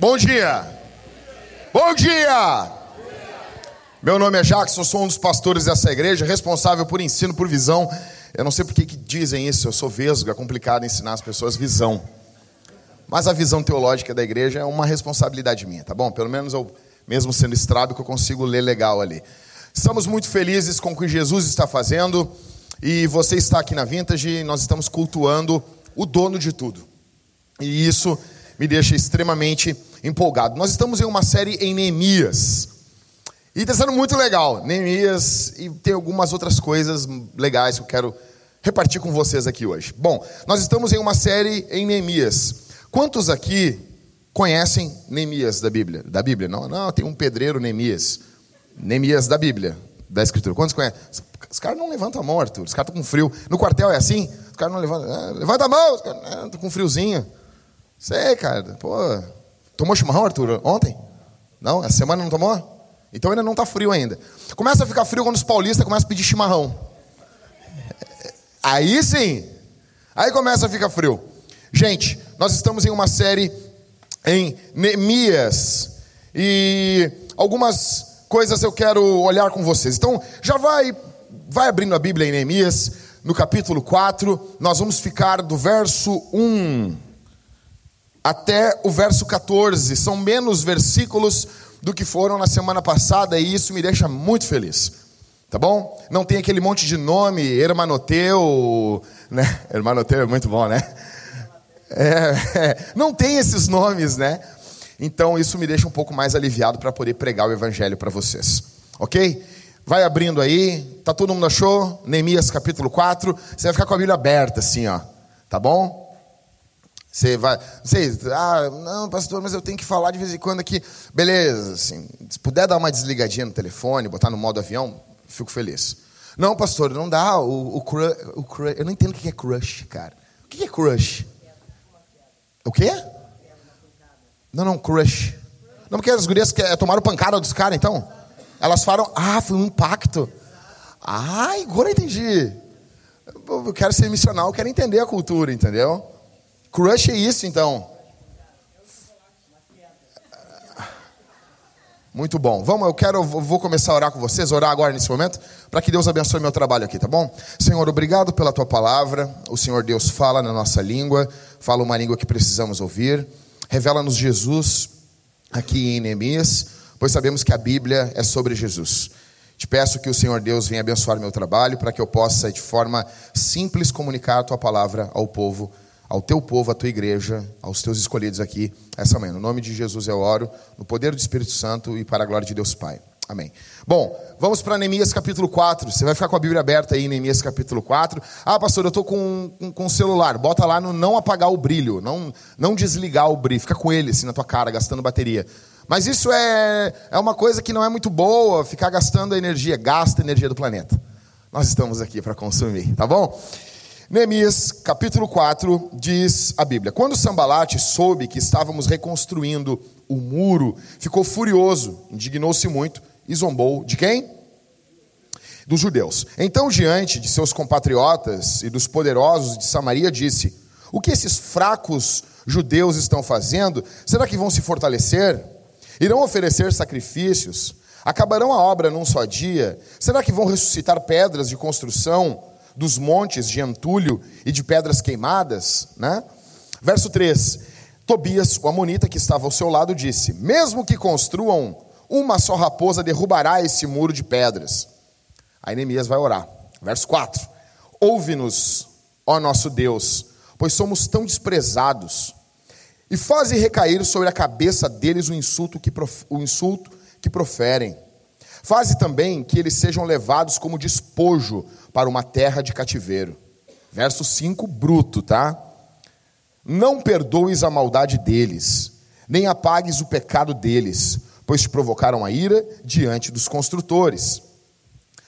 Bom dia! Bom dia! Meu nome é Jackson, sou um dos pastores dessa igreja, responsável por ensino, por visão. Eu não sei por que dizem isso, eu sou vesgo, é complicado ensinar as pessoas visão. Mas a visão teológica da igreja é uma responsabilidade minha, tá bom? Pelo menos eu, mesmo sendo estrábico, eu consigo ler legal ali. Estamos muito felizes com o que Jesus está fazendo e você está aqui na Vintage nós estamos cultuando o dono de tudo. E isso me deixa extremamente empolgado. Nós estamos em uma série em Neemias. E está sendo muito legal. Neemias e tem algumas outras coisas legais que eu quero repartir com vocês aqui hoje. Bom, nós estamos em uma série em Neemias. Quantos aqui conhecem Neemias da Bíblia? Da Bíblia? Não, não, tem um pedreiro Neemias. Neemias da Bíblia, da Escritura. Quantos conhecem? Os caras não levantam a mão, Arthur. Os caras estão com frio. No quartel é assim? Os caras não levantam. Ah, levanta a mão! Os caras ah, com friozinho. Sei, cara. Pô, tomou chimarrão, Arthur, ontem? Não? Essa semana não tomou? Então ainda não está frio ainda. Começa a ficar frio quando os paulistas começam a pedir chimarrão. Aí sim. Aí começa a ficar frio. Gente, nós estamos em uma série em Neemias. E algumas coisas eu quero olhar com vocês. Então, já vai, vai abrindo a Bíblia em Neemias, no capítulo 4. Nós vamos ficar do verso 1 até o verso 14. São menos versículos do que foram na semana passada e isso me deixa muito feliz. Tá bom? Não tem aquele monte de nome, Hermanoteu, né? Hermanoteu é muito bom, né? É, é, não tem esses nomes, né? Então isso me deixa um pouco mais aliviado para poder pregar o evangelho para vocês. OK? Vai abrindo aí. Tá todo mundo achou? Neemias capítulo 4. Você vai ficar com a Bíblia aberta assim, ó. Tá bom? Você vai, você, ah, não, pastor, mas eu tenho que falar de vez em quando aqui. Beleza, assim, se puder dar uma desligadinha no telefone, botar no modo avião, fico feliz. Não, pastor, não dá. O, o, crush, o crush, eu não entendo o que é crush, cara. O que é crush? O quê? Não, não, crush. Não, porque as gurias tomaram pancada dos caras, então? Elas falaram, ah, foi um impacto. Ah, agora eu entendi. Eu quero ser missional, eu quero entender a cultura, entendeu? Crush é isso, então. Muito bom. Vamos, eu quero, vou começar a orar com vocês, orar agora nesse momento, para que Deus abençoe meu trabalho aqui, tá bom? Senhor, obrigado pela tua palavra. O Senhor Deus fala na nossa língua, fala uma língua que precisamos ouvir. Revela-nos Jesus aqui em Neemias, pois sabemos que a Bíblia é sobre Jesus. Te peço que o Senhor Deus venha abençoar meu trabalho, para que eu possa, de forma simples, comunicar a tua palavra ao povo ao teu povo, à tua igreja, aos teus escolhidos aqui essa manhã. No nome de Jesus eu oro, no poder do Espírito Santo e para a glória de Deus Pai. Amém. Bom, vamos para Neemias capítulo 4. Você vai ficar com a Bíblia aberta aí, Neemias capítulo 4. Ah, pastor, eu estou com, com, com celular. Bota lá no não apagar o brilho, não, não desligar o brilho. Fica com ele assim na tua cara, gastando bateria. Mas isso é, é uma coisa que não é muito boa, ficar gastando energia. Gasta energia do planeta. Nós estamos aqui para consumir, tá bom? Neemias, capítulo 4, diz a Bíblia: Quando Sambalate soube que estávamos reconstruindo o muro, ficou furioso, indignou-se muito e zombou de quem? Dos judeus. Então, diante de seus compatriotas e dos poderosos de Samaria, disse: O que esses fracos judeus estão fazendo? Será que vão se fortalecer? Irão oferecer sacrifícios? Acabarão a obra num só dia? Será que vão ressuscitar pedras de construção? Dos montes de entulho e de pedras queimadas, né? Verso 3: Tobias, o amonita que estava ao seu lado, disse: Mesmo que construam, uma só raposa derrubará esse muro de pedras. Aí Neemias vai orar. Verso 4: Ouve-nos, ó nosso Deus, pois somos tão desprezados, e faze recair sobre a cabeça deles o insulto que, o insulto que proferem. Faze também que eles sejam levados como despojo para uma terra de cativeiro. Verso 5, bruto, tá? Não perdoes a maldade deles, nem apagues o pecado deles, pois te provocaram a ira diante dos construtores.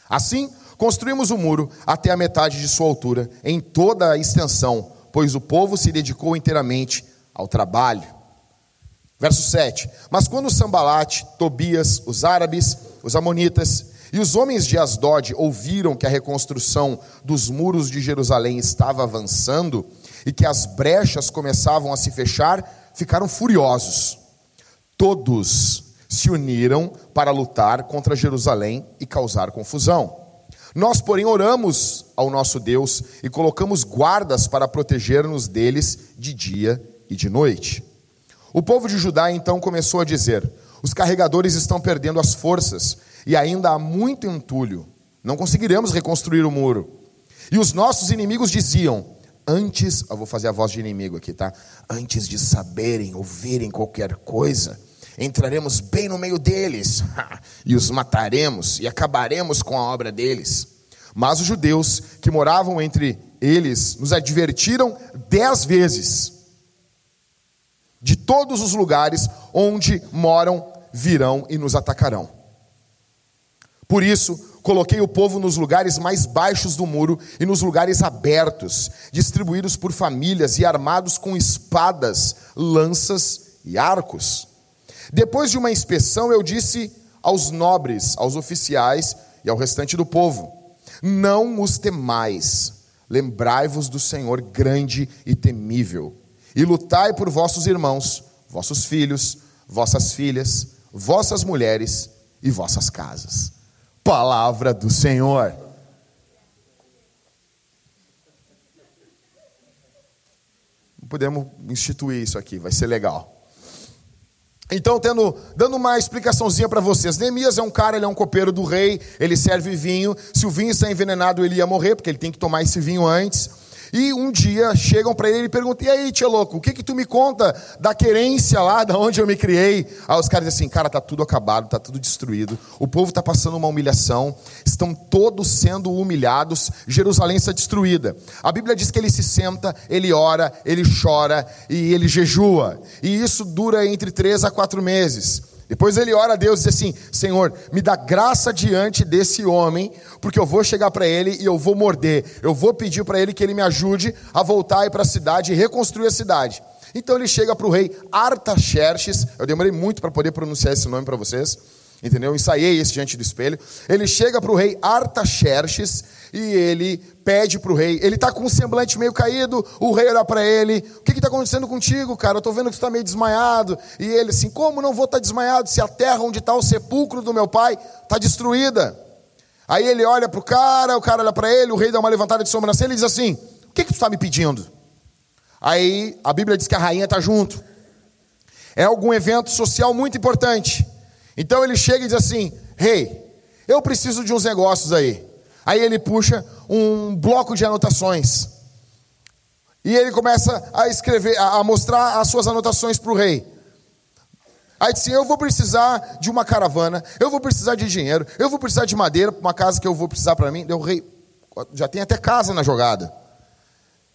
Assim, construímos o muro até a metade de sua altura, em toda a extensão, pois o povo se dedicou inteiramente ao trabalho. Verso 7: Mas quando Sambalate, Tobias, os árabes, os amonitas e os homens de Asdod ouviram que a reconstrução dos muros de Jerusalém estava avançando e que as brechas começavam a se fechar, ficaram furiosos. todos se uniram para lutar contra Jerusalém e causar confusão. Nós, porém, oramos ao nosso Deus e colocamos guardas para proteger-nos deles de dia e de noite. O povo de Judá então começou a dizer: Os carregadores estão perdendo as forças e ainda há muito entulho. Não conseguiremos reconstruir o muro. E os nossos inimigos diziam: Antes, eu vou fazer a voz de inimigo aqui, tá? Antes de saberem, ouvirem qualquer coisa, entraremos bem no meio deles e os mataremos e acabaremos com a obra deles. Mas os judeus que moravam entre eles nos advertiram dez vezes: de todos os lugares onde moram virão e nos atacarão. Por isso, coloquei o povo nos lugares mais baixos do muro e nos lugares abertos, distribuídos por famílias e armados com espadas, lanças e arcos. Depois de uma inspeção, eu disse aos nobres, aos oficiais e ao restante do povo: Não os temais, lembrai-vos do Senhor grande e temível, e lutai por vossos irmãos, vossos filhos, vossas filhas, vossas mulheres e vossas casas. Palavra do Senhor. Podemos instituir isso aqui, vai ser legal. Então, tendo, dando uma explicaçãozinha para vocês. Neemias é um cara, ele é um copeiro do rei, ele serve vinho. Se o vinho está envenenado, ele ia morrer, porque ele tem que tomar esse vinho antes. E um dia chegam para ele e perguntam: E aí, tia louco, o que que tu me conta da querência lá, da onde eu me criei? Aí os caras dizem assim: Cara, tá tudo acabado, tá tudo destruído. O povo está passando uma humilhação, estão todos sendo humilhados. Jerusalém está destruída. A Bíblia diz que ele se senta, ele ora, ele chora e ele jejua. E isso dura entre três a quatro meses. Depois ele ora a Deus e diz assim: Senhor, me dá graça diante desse homem, porque eu vou chegar para ele e eu vou morder. Eu vou pedir para ele que ele me ajude a voltar para a cidade e reconstruir a cidade. Então ele chega para o rei Artaxerxes. Eu demorei muito para poder pronunciar esse nome para vocês. Entendeu? Eu ensaiei esse diante do espelho. Ele chega para o rei Artaxerxes e ele pede para o rei. Ele está com um semblante meio caído. O rei olha para ele: O que está acontecendo contigo, cara? Eu estou vendo que tu está meio desmaiado. E ele assim: Como não vou estar tá desmaiado se a terra onde está o sepulcro do meu pai está destruída? Aí ele olha para o cara, o cara olha para ele. O rei dá uma levantada de sobrancelha e diz assim: O que, que tu está me pedindo? Aí a Bíblia diz que a rainha está junto. É algum evento social muito importante. Então ele chega e diz assim: Rei, hey, eu preciso de uns negócios aí. Aí ele puxa um bloco de anotações. E ele começa a escrever, a mostrar as suas anotações para o rei. Aí disse: Eu vou precisar de uma caravana, eu vou precisar de dinheiro, eu vou precisar de madeira para uma casa que eu vou precisar para mim. Deu rei, já tem até casa na jogada.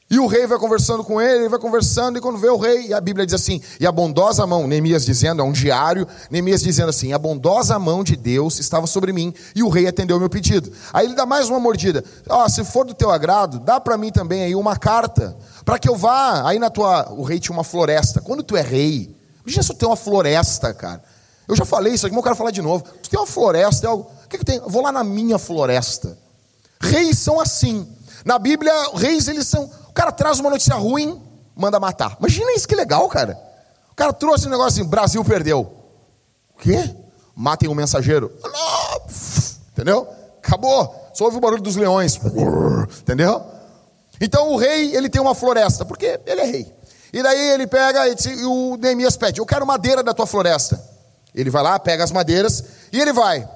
E o rei vai conversando com ele, ele vai conversando, e quando vê o rei, a Bíblia diz assim: e a bondosa mão, Neemias dizendo, é um diário, Neemias dizendo assim: a bondosa mão de Deus estava sobre mim, e o rei atendeu o meu pedido. Aí ele dá mais uma mordida: ó, oh, se for do teu agrado, dá para mim também aí uma carta, para que eu vá. Aí na tua. O rei tinha uma floresta. Quando tu é rei, imagina se tu tem uma floresta, cara. Eu já falei isso aqui, mas eu quero falar de novo. Tu tem uma floresta, é algo. O que, que tem? Eu vou lá na minha floresta. Reis são assim. Na Bíblia, reis eles são cara traz uma notícia ruim, manda matar. Imagina isso que legal, cara. O cara trouxe um negócio assim: Brasil perdeu. O quê? Matem o um mensageiro. Entendeu? Acabou. Só ouve o barulho dos leões. Entendeu? Então o rei, ele tem uma floresta, porque ele é rei. E daí ele pega e o Neemias pede: Eu quero madeira da tua floresta. Ele vai lá, pega as madeiras e ele vai.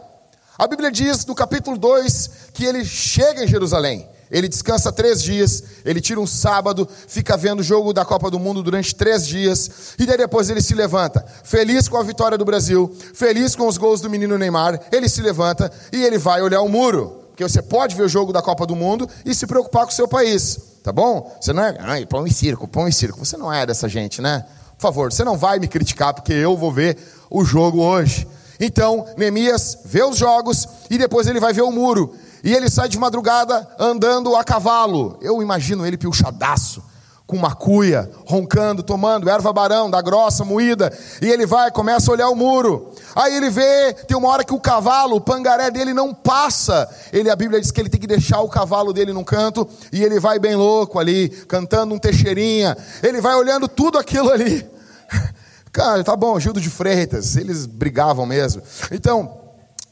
A Bíblia diz no capítulo 2 que ele chega em Jerusalém. Ele descansa três dias, ele tira um sábado, fica vendo o jogo da Copa do Mundo durante três dias, e daí depois ele se levanta, feliz com a vitória do Brasil, feliz com os gols do menino Neymar, ele se levanta e ele vai olhar o muro, porque você pode ver o jogo da Copa do Mundo e se preocupar com o seu país, tá bom? Você não é, ai, pão e circo, pão e circo, você não é dessa gente, né? Por favor, você não vai me criticar, porque eu vou ver o jogo hoje. Então, Neemias vê os jogos e depois ele vai ver o muro. E ele sai de madrugada andando a cavalo. Eu imagino ele pilchadaço, com uma cuia, roncando, tomando erva barão, da grossa, moída. E ele vai, começa a olhar o muro. Aí ele vê, tem uma hora que o cavalo, o pangaré dele não passa. Ele, a Bíblia diz que ele tem que deixar o cavalo dele num canto. E ele vai bem louco ali, cantando um teixeirinha. Ele vai olhando tudo aquilo ali. Cara, tá bom, Gildo de Freitas, eles brigavam mesmo. Então,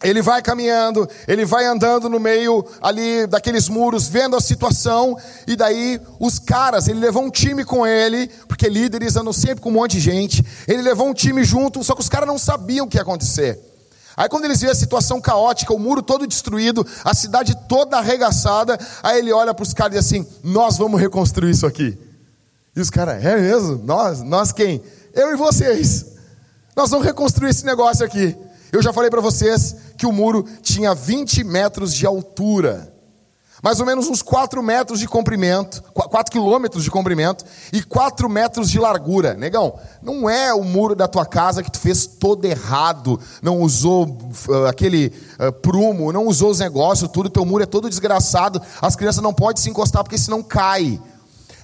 ele vai caminhando, ele vai andando no meio ali daqueles muros, vendo a situação, e daí os caras, ele levou um time com ele, porque líderes andam sempre com um monte de gente. Ele levou um time junto, só que os caras não sabiam o que ia acontecer. Aí quando eles viram a situação caótica, o muro todo destruído, a cidade toda arregaçada, aí ele olha para os caras e diz assim: Nós vamos reconstruir isso aqui. E os caras, é mesmo? Nós? Nós quem? Eu e vocês. Nós vamos reconstruir esse negócio aqui. Eu já falei para vocês que o muro tinha 20 metros de altura, mais ou menos uns 4 metros de comprimento, 4 quilômetros de comprimento e 4 metros de largura. Negão, não é o muro da tua casa que tu fez todo errado, não usou uh, aquele uh, prumo, não usou os negócios, tudo, teu muro é todo desgraçado, as crianças não podem se encostar porque senão cai.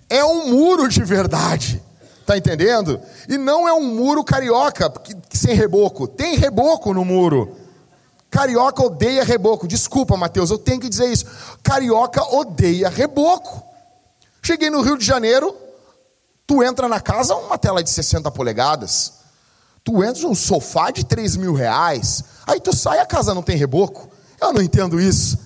É um muro de verdade. Tá entendendo? E não é um muro carioca que, sem reboco. Tem reboco no muro. Carioca odeia reboco. Desculpa, Mateus, eu tenho que dizer isso. Carioca odeia reboco. Cheguei no Rio de Janeiro, tu entra na casa, uma tela de 60 polegadas. Tu entra um sofá de 3 mil reais. Aí tu sai, a casa não tem reboco. Eu não entendo isso.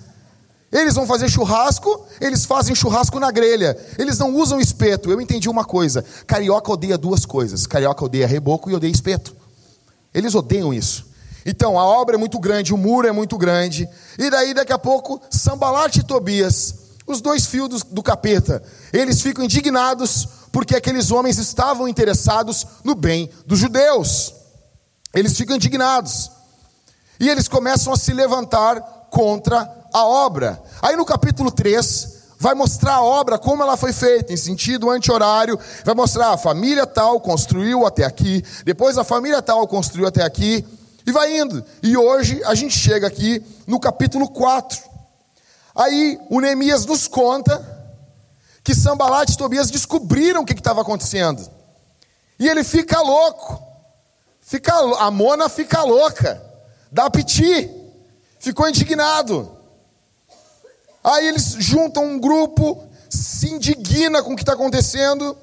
Eles vão fazer churrasco, eles fazem churrasco na grelha. Eles não usam espeto. Eu entendi uma coisa: carioca odeia duas coisas. Carioca odeia reboco e odeia espeto. Eles odeiam isso. Então, a obra é muito grande, o muro é muito grande. E daí, daqui a pouco, Sambalate e Tobias, os dois fios do, do capeta, eles ficam indignados porque aqueles homens estavam interessados no bem dos judeus. Eles ficam indignados. E eles começam a se levantar contra a obra. Aí no capítulo 3, vai mostrar a obra, como ela foi feita, em sentido anti-horário, vai mostrar a família tal construiu até aqui, depois a família tal construiu até aqui, e vai indo. E hoje a gente chega aqui no capítulo 4. Aí o Neemias nos conta que Sambalat e Tobias descobriram o que estava acontecendo. E ele fica louco. Fica, a Mona fica louca. Dá piti. Ficou indignado. Aí eles juntam um grupo, se indigna com o que está acontecendo,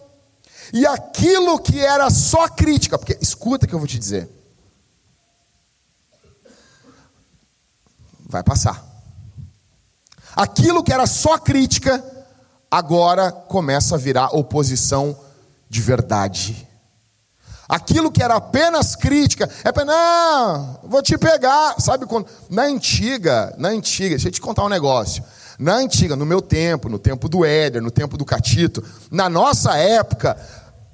e aquilo que era só crítica, porque escuta o que eu vou te dizer. Vai passar. Aquilo que era só crítica, agora começa a virar oposição de verdade. Aquilo que era apenas crítica, é para não, vou te pegar, sabe quando na antiga, na antiga, deixa eu te contar um negócio. Na antiga, no meu tempo, no tempo do Éder, no tempo do Catito, na nossa época,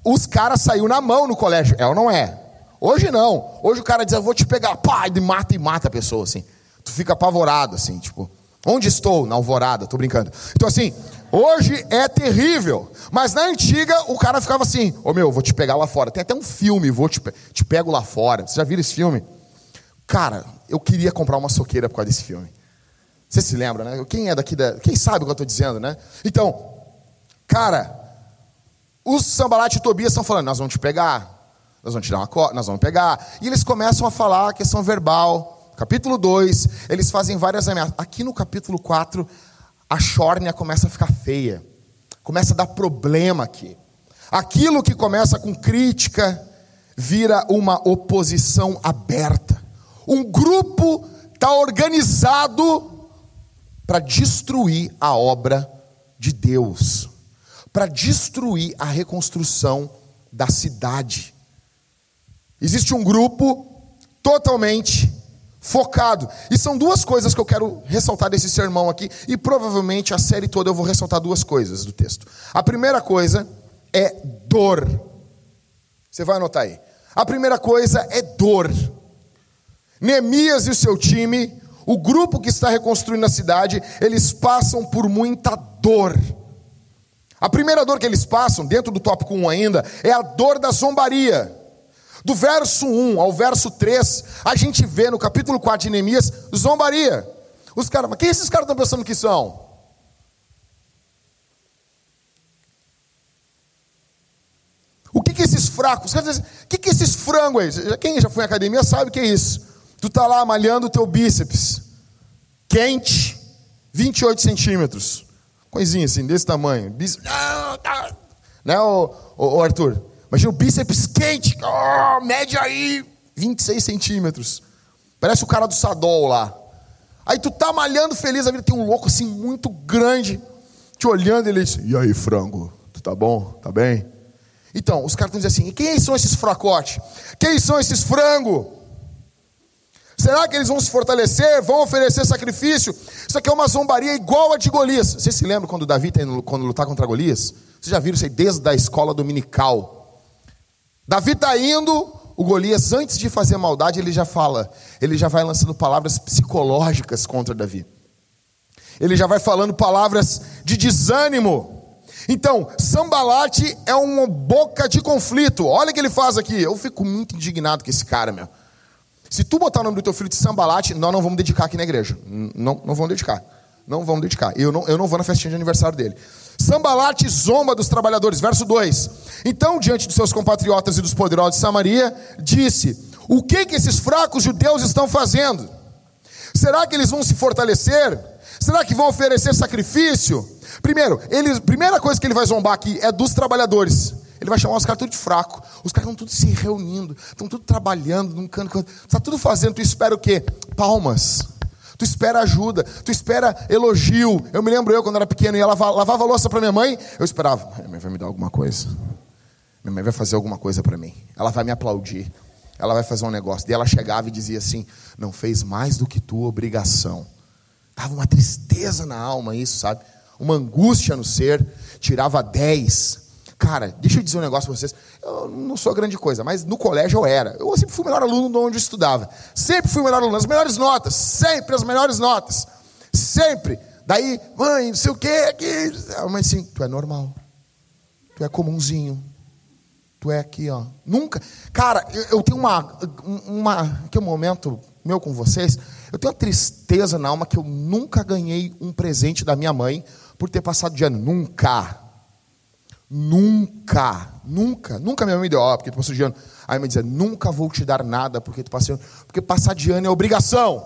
os caras saíram na mão no colégio. É ou não é? Hoje não. Hoje o cara diz, eu vou te pegar, pá, e mata e mata a pessoa, assim. Tu fica apavorado, assim, tipo, onde estou? Na alvorada, tô brincando. Então, assim, hoje é terrível. Mas na antiga, o cara ficava assim, ô oh, meu, vou te pegar lá fora. Tem até um filme, vou te, te pego lá fora. Você já viu esse filme? Cara, eu queria comprar uma soqueira por causa desse filme. Você se lembra, né? Quem é daqui da. Quem sabe o que eu estou dizendo, né? Então, cara, os Sambalat e Tobias estão falando, nós vamos te pegar, nós vamos te dar uma co... nós vamos pegar. E eles começam a falar a questão verbal. Capítulo 2, eles fazem várias ameaças. Aqui no capítulo 4, a chórnia começa a ficar feia. Começa a dar problema aqui. Aquilo que começa com crítica vira uma oposição aberta. Um grupo está organizado para destruir a obra de Deus, para destruir a reconstrução da cidade. Existe um grupo totalmente focado. E são duas coisas que eu quero ressaltar desse sermão aqui, e provavelmente a série toda eu vou ressaltar duas coisas do texto. A primeira coisa é dor. Você vai anotar aí. A primeira coisa é dor. Neemias e o seu time o grupo que está reconstruindo a cidade, eles passam por muita dor. A primeira dor que eles passam, dentro do tópico 1 ainda, é a dor da zombaria. Do verso 1 ao verso 3, a gente vê no capítulo 4 de Neemias zombaria. Os caras, mas quem esses caras estão pensando que são? O que, que esses fracos, o que, que esses frangos aí? Quem já foi em academia sabe o que é isso. Tu tá lá malhando o teu bíceps, quente, 28 centímetros, coisinha assim, desse tamanho. Bíceps, tá. né, o, o, Arthur? Imagina o bíceps quente, oh, mede aí 26 centímetros. Parece o cara do Sadol lá. Aí tu tá malhando feliz, a vida tem um louco assim muito grande, te olhando, ele diz: E aí, frango? Tu tá bom? Tá bem? Então, os caras estão dizendo assim: quem são esses fracotes? Quem são esses frango? Será que eles vão se fortalecer? Vão oferecer sacrifício? Isso aqui é uma zombaria igual a de Golias. Você se lembra quando Davi está indo quando lutar contra Golias? Vocês já viram isso aí desde a escola dominical. Davi está indo, o Golias, antes de fazer maldade, ele já fala, ele já vai lançando palavras psicológicas contra Davi. Ele já vai falando palavras de desânimo. Então, Sambalate é uma boca de conflito. Olha o que ele faz aqui. Eu fico muito indignado com esse cara, meu. Se tu botar o nome do teu filho de Sambalate, nós não vamos dedicar aqui na igreja. Não, não vamos dedicar. Não vamos dedicar. Eu não, eu não vou na festinha de aniversário dele. Sambalate zomba dos trabalhadores. Verso 2. Então, diante dos seus compatriotas e dos poderosos de Samaria, disse: O que que esses fracos judeus estão fazendo? Será que eles vão se fortalecer? Será que vão oferecer sacrifício? Primeiro, ele, primeira coisa que ele vai zombar aqui é dos trabalhadores. Ele vai chamar os caras tudo de fraco. Os caras estão tudo se reunindo, estão tudo trabalhando num canto. Está tudo fazendo. Tu espera o quê? Palmas. Tu espera ajuda, tu espera elogio. Eu me lembro eu quando era pequeno ia lavar, lavava louça para minha mãe, eu esperava, minha mãe vai me dar alguma coisa. Minha mãe vai fazer alguma coisa para mim. Ela vai me aplaudir. Ela vai fazer um negócio. E ela chegava e dizia assim: "Não fez mais do que tua obrigação". Tava uma tristeza na alma isso, sabe? Uma angústia no ser. Tirava 10 Cara, deixa eu dizer um negócio para vocês. Eu não sou grande coisa, mas no colégio eu era. Eu sempre fui o melhor aluno de onde eu estudava. Sempre fui o melhor aluno, as melhores notas. Sempre as melhores notas. Sempre. Daí, mãe, não sei o quê. Que... A mãe assim, tu é normal. Tu é comunzinho. Tu é aqui, ó. Nunca. Cara, eu, eu tenho uma. uma que é um momento meu com vocês. Eu tenho uma tristeza na alma que eu nunca ganhei um presente da minha mãe por ter passado de ano. Nunca. Nunca, nunca, nunca minha mãe me deu, ó, porque tu passou de ano. Aí me dizia, nunca vou te dar nada porque tu passou de ano. Porque passar de ano é obrigação.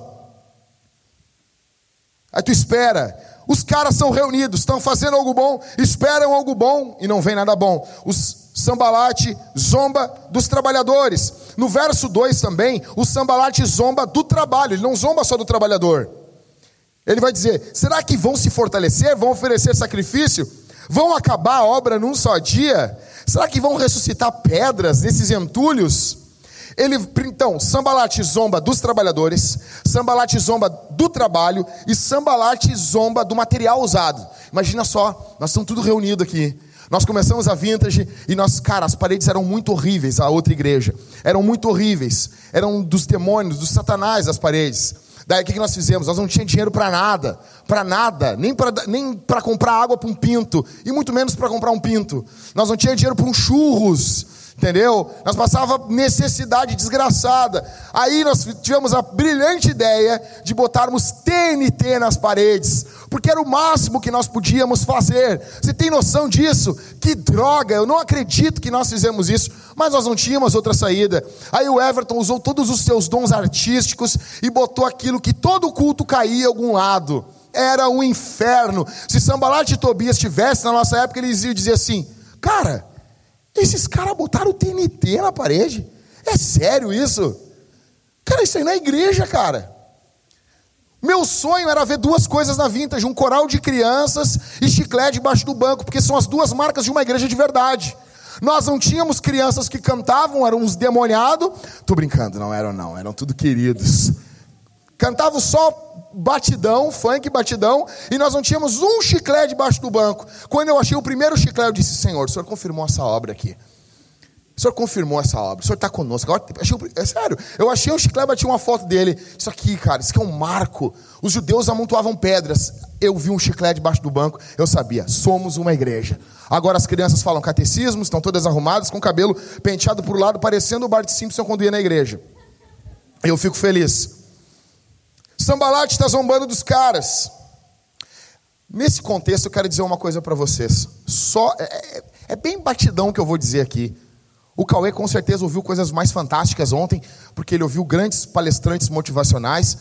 Aí tu espera. Os caras são reunidos, estão fazendo algo bom, esperam algo bom e não vem nada bom. Os sambalate zomba dos trabalhadores. No verso 2 também, o sambalate zomba do trabalho, ele não zomba só do trabalhador. Ele vai dizer: será que vão se fortalecer, vão oferecer sacrifício? Vão acabar a obra num só dia? Será que vão ressuscitar pedras nesses entulhos? Ele, então, Sambalate zomba dos trabalhadores, Sambalate zomba do trabalho e Sambalate zomba do material usado. Imagina só, nós estamos tudo reunido aqui. Nós começamos a vintage e nós, cara, as paredes eram muito horríveis, a outra igreja. Eram muito horríveis. Eram dos demônios, dos satanás as paredes. Daí o que nós fizemos? Nós não tínhamos dinheiro para nada, para nada, nem para nem comprar água para um pinto, e muito menos para comprar um pinto. Nós não tínhamos dinheiro para um churros, entendeu? Nós passava necessidade desgraçada. Aí nós tivemos a brilhante ideia de botarmos TNT nas paredes, porque era o máximo que nós podíamos fazer. Você tem noção disso? Que droga! Eu não acredito que nós fizemos isso mas nós não tínhamos outra saída. Aí o Everton usou todos os seus dons artísticos e botou aquilo que todo culto caía em algum lado. Era um inferno. Se Sambalat e Tobias estivessem na nossa época, eles iam dizer assim: Cara, esses caras botaram o TNT na parede. É sério isso? Cara, isso aí na é igreja, cara. Meu sonho era ver duas coisas na vintage: um coral de crianças e chiclete debaixo do banco, porque são as duas marcas de uma igreja de verdade. Nós não tínhamos crianças que cantavam, eram uns demoniados. Tô brincando, não eram não, eram tudo queridos. Cantavam só batidão, funk batidão, e nós não tínhamos um chiclete debaixo do banco. Quando eu achei o primeiro chiclete, eu disse: Senhor, o Senhor confirmou essa obra aqui. O Senhor confirmou essa obra, o Senhor está conosco. Agora, achei, é sério, eu achei um chiclete, bati uma foto dele. Isso aqui, cara, isso aqui é um marco. Os judeus amontoavam pedras. Eu vi um chiclete debaixo do banco, eu sabia, somos uma igreja. Agora as crianças falam catecismo, estão todas arrumadas, com o cabelo penteado para o lado, parecendo o Bart Simpson quando ia na igreja. Eu fico feliz. Sambalate está zombando dos caras. Nesse contexto, eu quero dizer uma coisa para vocês. Só é, é, é bem batidão que eu vou dizer aqui. O Cauê com certeza ouviu coisas mais fantásticas ontem, porque ele ouviu grandes palestrantes motivacionais.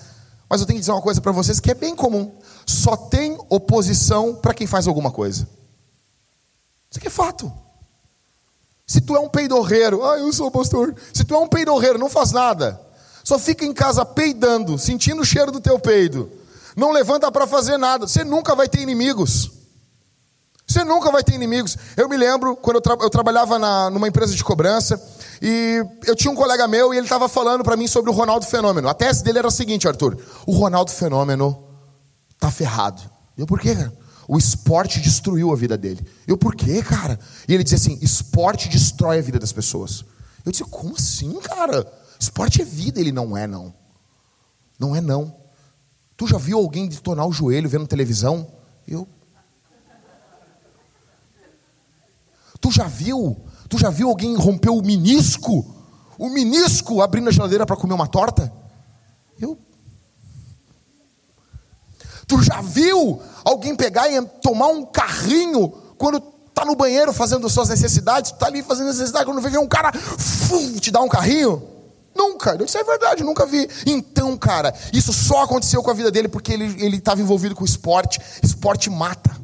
Mas eu tenho que dizer uma coisa para vocês que é bem comum: só tem oposição para quem faz alguma coisa. Isso aqui é fato. Se tu é um peidorreiro, ah, eu sou pastor. Se tu é um peidorreiro, não faz nada. Só fica em casa peidando, sentindo o cheiro do teu peido. Não levanta para fazer nada. Você nunca vai ter inimigos. Você nunca vai ter inimigos. Eu me lembro quando eu, tra eu trabalhava na, numa empresa de cobrança e eu tinha um colega meu e ele estava falando para mim sobre o Ronaldo Fenômeno. A tese dele era a seguinte, Arthur: o Ronaldo Fenômeno tá ferrado. Eu por quê, cara? O esporte destruiu a vida dele. Eu por quê, cara? E ele dizia assim: esporte destrói a vida das pessoas. Eu disse: como assim, cara? Esporte é vida. Ele não é, não. Não é, não. Tu já viu alguém detonar o joelho vendo televisão? Eu. Tu já viu? Tu já viu alguém romper o menisco? O menisco abrindo a geladeira para comer uma torta? Eu. Tu já viu alguém pegar e tomar um carrinho quando tá no banheiro fazendo suas necessidades? Tu tá ali fazendo necessidade, quando vem um cara fum, te dá um carrinho? Nunca. Isso é verdade, nunca vi. Então, cara, isso só aconteceu com a vida dele porque ele estava envolvido com esporte. Esporte mata.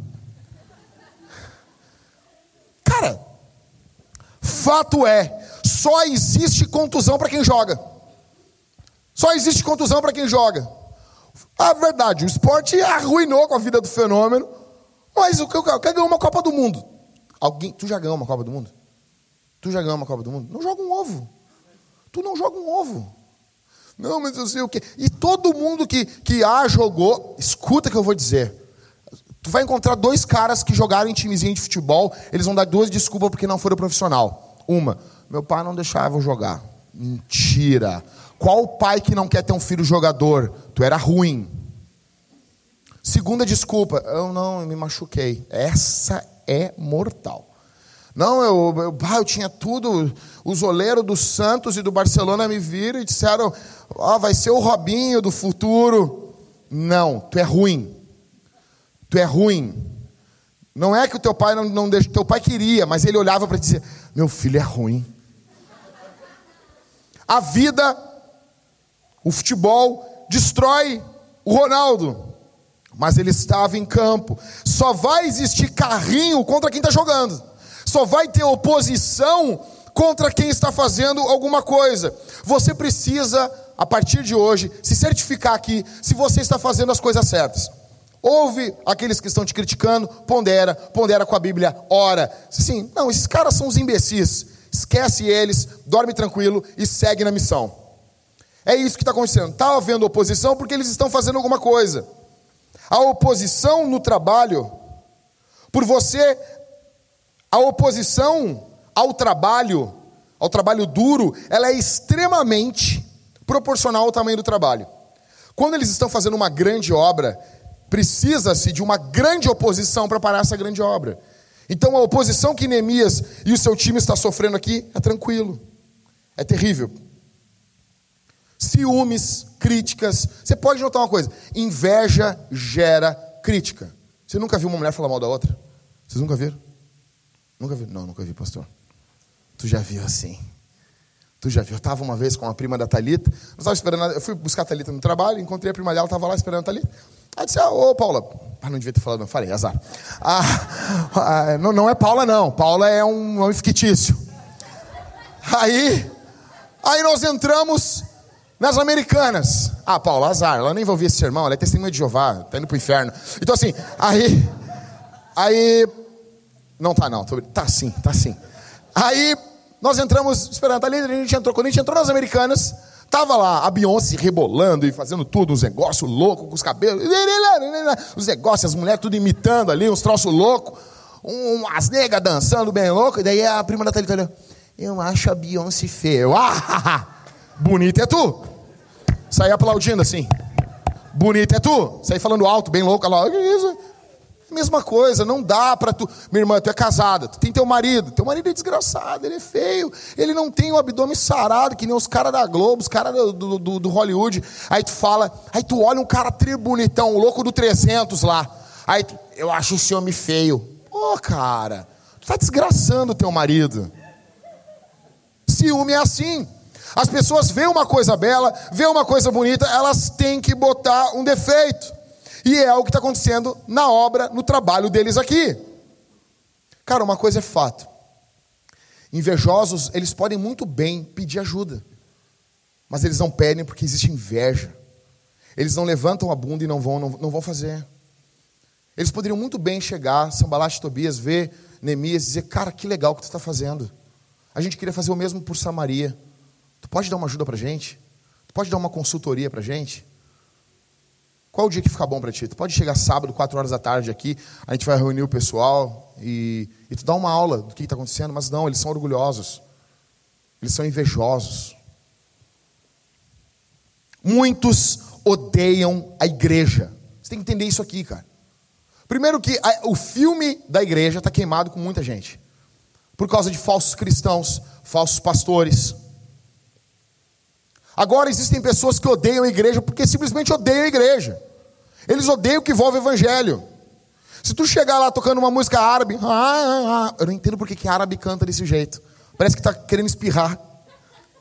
Cara, fato é, só existe contusão para quem joga. Só existe contusão para quem joga. A verdade, o esporte arruinou com a vida do fenômeno, mas o que eu quero ganhar uma Copa do Mundo. Alguém, tu já ganhou uma Copa do Mundo? Tu já ganhou uma Copa do Mundo? Não joga um ovo. Tu não joga um ovo. Não, mas eu sei o quê. E todo mundo que, que A jogou, escuta o que eu vou dizer. Tu vai encontrar dois caras que jogaram em timezinho de futebol, eles vão dar duas desculpas porque não foram profissional. Uma, meu pai não deixava eu jogar. Mentira. Qual pai que não quer ter um filho jogador? Tu era ruim. Segunda desculpa, eu não eu me machuquei. Essa é mortal. Não, eu, eu, eu tinha tudo. Os oleiros do Santos e do Barcelona me viram e disseram: oh, vai ser o Robinho do futuro. Não, tu é ruim. Tu é ruim. Não é que o teu pai não, não deixa, teu pai queria, mas ele olhava para dizer: meu filho é ruim. A vida o futebol destrói o Ronaldo, mas ele estava em campo. Só vai existir carrinho contra quem está jogando. Só vai ter oposição contra quem está fazendo alguma coisa. Você precisa, a partir de hoje, se certificar aqui se você está fazendo as coisas certas. Ouve aqueles que estão te criticando, pondera, pondera com a Bíblia, ora. Sim, não, esses caras são os imbecis. Esquece eles, dorme tranquilo e segue na missão. É isso que está acontecendo. Está havendo oposição porque eles estão fazendo alguma coisa. A oposição no trabalho, por você, a oposição ao trabalho, ao trabalho duro, ela é extremamente proporcional ao tamanho do trabalho. Quando eles estão fazendo uma grande obra, precisa-se de uma grande oposição para parar essa grande obra. Então a oposição que Neemias e o seu time está sofrendo aqui é tranquilo. É terrível ciúmes, críticas. Você pode notar uma coisa: inveja gera crítica. Você nunca viu uma mulher falar mal da outra? Vocês nunca viram? Nunca viram? Não, nunca vi, pastor. Tu já viu assim. Tu já viu? Eu estava uma vez com uma prima da Talita. Nós estava esperando. Eu fui buscar a Talita no trabalho, encontrei a prima dela, estava lá esperando a Talita. Aí disse: ah, Ô, Paula. Ah, não devia ter falado, não. Falei, azar. Ah, ah, não, não é Paula, não. Paula é um nome fictício. Aí, aí nós entramos nas americanas, ah, Paulo, azar, ela nem ouvir esse sermão, ela é testemunha de Jeová, tá indo pro inferno. Então assim, aí, aí, não tá não, tá sim, tá sim. Aí, nós entramos, esperando, ali, a gente entrou, quando a gente entrou nas americanas, tava lá a Beyoncé rebolando e fazendo tudo, uns negócios loucos com os cabelos, os negócios, as mulheres tudo imitando ali, uns troços loucos, umas negas dançando bem louco, e daí a prima da Thalita olhou, eu acho a Beyoncé feia. Ah, bonita é tu. Sair aplaudindo assim. Bonito é tu. Sair falando alto, bem louco. Lá, isso. Mesma coisa, não dá para tu. Minha irmã, tu é casada, tu tem teu marido. Teu marido é desgraçado, ele é feio. Ele não tem o abdômen sarado, que nem os caras da Globo, os caras do, do, do, Hollywood. Aí tu fala, aí tu olha um cara tri bonitão, o louco do 300 lá. Aí tu, eu acho esse homem feio. Pô, cara, tu tá desgraçando o teu marido. Ciúme é assim. As pessoas veem uma coisa bela, veem uma coisa bonita, elas têm que botar um defeito. E é o que está acontecendo na obra, no trabalho deles aqui. Cara, uma coisa é fato. Invejosos, eles podem muito bem pedir ajuda, mas eles não pedem porque existe inveja. Eles não levantam a bunda e não vão, não, não vão fazer. Eles poderiam muito bem chegar, Sambalat e Tobias, ver Neemias e dizer: Cara, que legal que tu está fazendo. A gente queria fazer o mesmo por Samaria. Tu pode dar uma ajuda para gente? Tu pode dar uma consultoria para gente? Qual o dia que fica bom para ti? Tu pode chegar sábado, quatro horas da tarde aqui, a gente vai reunir o pessoal e, e tu dá uma aula do que está acontecendo, mas não, eles são orgulhosos. Eles são invejosos. Muitos odeiam a igreja. Você tem que entender isso aqui, cara. Primeiro que a, o filme da igreja está queimado com muita gente. Por causa de falsos cristãos, falsos pastores. Agora existem pessoas que odeiam a igreja porque simplesmente odeiam a igreja. Eles odeiam o que envolve o evangelho. Se tu chegar lá tocando uma música árabe, ah, ah, ah, eu não entendo porque que árabe canta desse jeito. Parece que está querendo espirrar.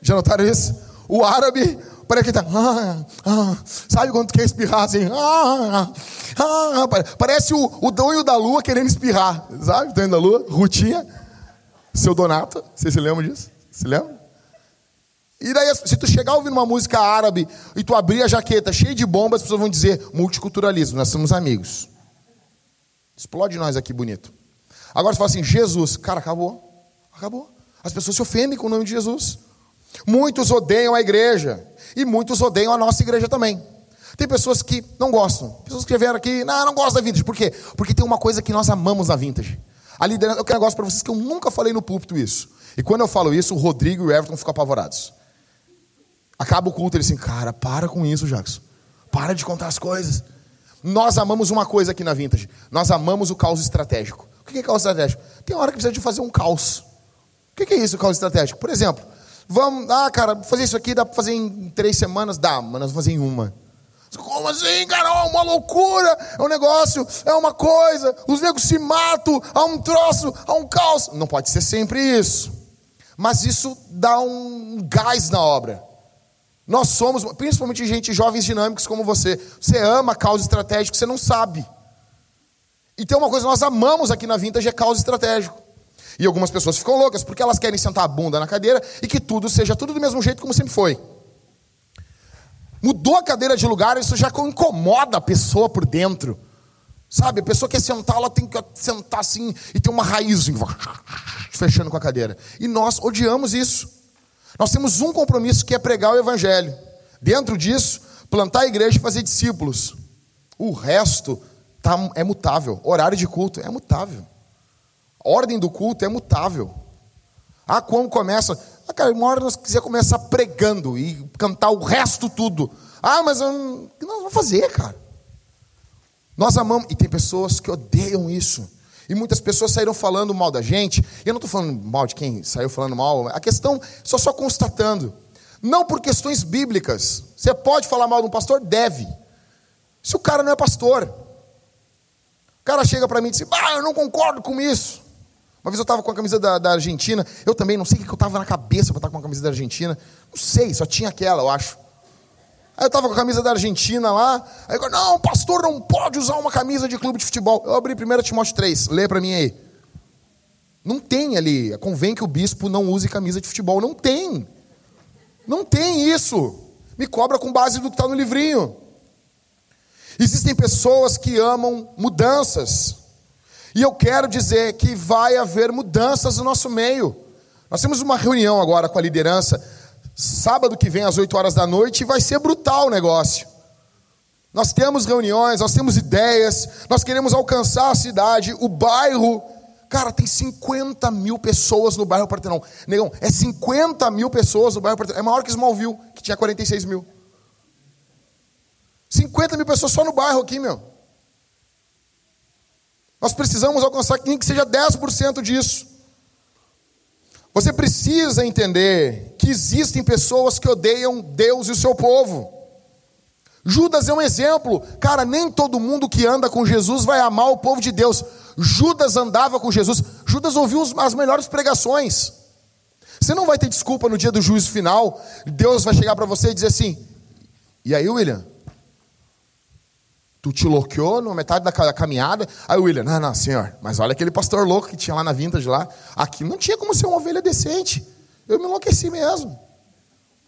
Já notaram isso? O árabe parece que está. Ah, ah, sabe quando tu quer espirrar assim? Ah, ah, parece o, o Donho da Lua querendo espirrar. Sabe? Donho da Lua, Rutinha, seu Donato. Você se lembra disso? Se lembra? E daí, se tu chegar ouvindo uma música árabe e tu abrir a jaqueta cheia de bombas, as pessoas vão dizer multiculturalismo, nós somos amigos. Explode nós aqui bonito. Agora você fala assim, Jesus, cara, acabou. Acabou. As pessoas se ofendem com o nome de Jesus. Muitos odeiam a igreja. E muitos odeiam a nossa igreja também. Tem pessoas que não gostam. Pessoas que vieram aqui, não, não da vintage. Por quê? Porque tem uma coisa que nós amamos na vintage. A liderança, eu quero um negócio para vocês que eu nunca falei no púlpito isso. E quando eu falo isso, o Rodrigo e o Everton ficam apavorados. Acaba o culto, ele assim, cara, para com isso, Jackson. Para de contar as coisas. Nós amamos uma coisa aqui na Vintage. Nós amamos o caos estratégico. O que é caos estratégico? Tem hora que precisa de fazer um caos. O que é isso, caos estratégico? Por exemplo, vamos, ah, cara, fazer isso aqui dá para fazer em três semanas? Dá, mas nós vamos fazer em uma. Como assim, cara? É uma loucura, é um negócio, é uma coisa, os negros se matam, há um troço, há um caos. Não pode ser sempre isso. Mas isso dá um gás na obra. Nós somos, principalmente gente jovens dinâmicos como você. Você ama causa estratégica, você não sabe. E tem uma coisa que nós amamos aqui na Vintage é causa estratégico. E algumas pessoas ficam loucas porque elas querem sentar a bunda na cadeira e que tudo seja tudo do mesmo jeito como sempre foi. Mudou a cadeira de lugar, isso já incomoda a pessoa por dentro. Sabe, a pessoa quer sentar, ela tem que sentar assim e ter uma raiz fechando com a cadeira. E nós odiamos isso. Nós temos um compromisso que é pregar o Evangelho. Dentro disso, plantar a igreja e fazer discípulos. O resto tá, é mutável. Horário de culto é mutável. Ordem do culto é mutável. Ah, como começa? Ah, cara, uma hora nós quiser começar pregando e cantar o resto tudo. Ah, mas não... o que nós vamos fazer, cara? Nós amamos, e tem pessoas que odeiam isso. E muitas pessoas saíram falando mal da gente. Eu não estou falando mal de quem saiu falando mal. A questão, só só constatando. Não por questões bíblicas. Você pode falar mal de um pastor? Deve. Se o cara não é pastor. O cara chega para mim e diz: Ah, eu não concordo com isso. Uma vez eu estava com a camisa da, da, Argentina. Eu também não sei o que eu estava na cabeça para estar com a camisa da Argentina. Não sei, só tinha aquela, eu acho. Aí eu estava com a camisa da Argentina lá. Aí eu, não, pastor não pode usar uma camisa de clube de futebol. Eu abri 1 Timóteo 3, lê para mim aí. Não tem ali. Convém que o bispo não use camisa de futebol. Não tem. Não tem isso. Me cobra com base do que está no livrinho. Existem pessoas que amam mudanças. E eu quero dizer que vai haver mudanças no nosso meio. Nós temos uma reunião agora com a liderança sábado que vem às 8 horas da noite e vai ser brutal o negócio. Nós temos reuniões, nós temos ideias, nós queremos alcançar a cidade, o bairro. Cara, tem 50 mil pessoas no bairro Partenão. Negão, é 50 mil pessoas no bairro Partenão. É maior que Smallville, que tinha 46 mil. 50 mil pessoas só no bairro aqui, meu. Nós precisamos alcançar que seja 10% disso. Você precisa entender que existem pessoas que odeiam Deus e o seu povo. Judas é um exemplo. Cara, nem todo mundo que anda com Jesus vai amar o povo de Deus. Judas andava com Jesus. Judas ouviu as melhores pregações. Você não vai ter desculpa no dia do juízo final. Deus vai chegar para você e dizer assim: E aí, William? Tu te loqueou na metade da caminhada. Aí o William, não, não, senhor, mas olha aquele pastor louco que tinha lá na vintage lá. Aqui não tinha como ser uma ovelha decente. Eu me enlouqueci mesmo.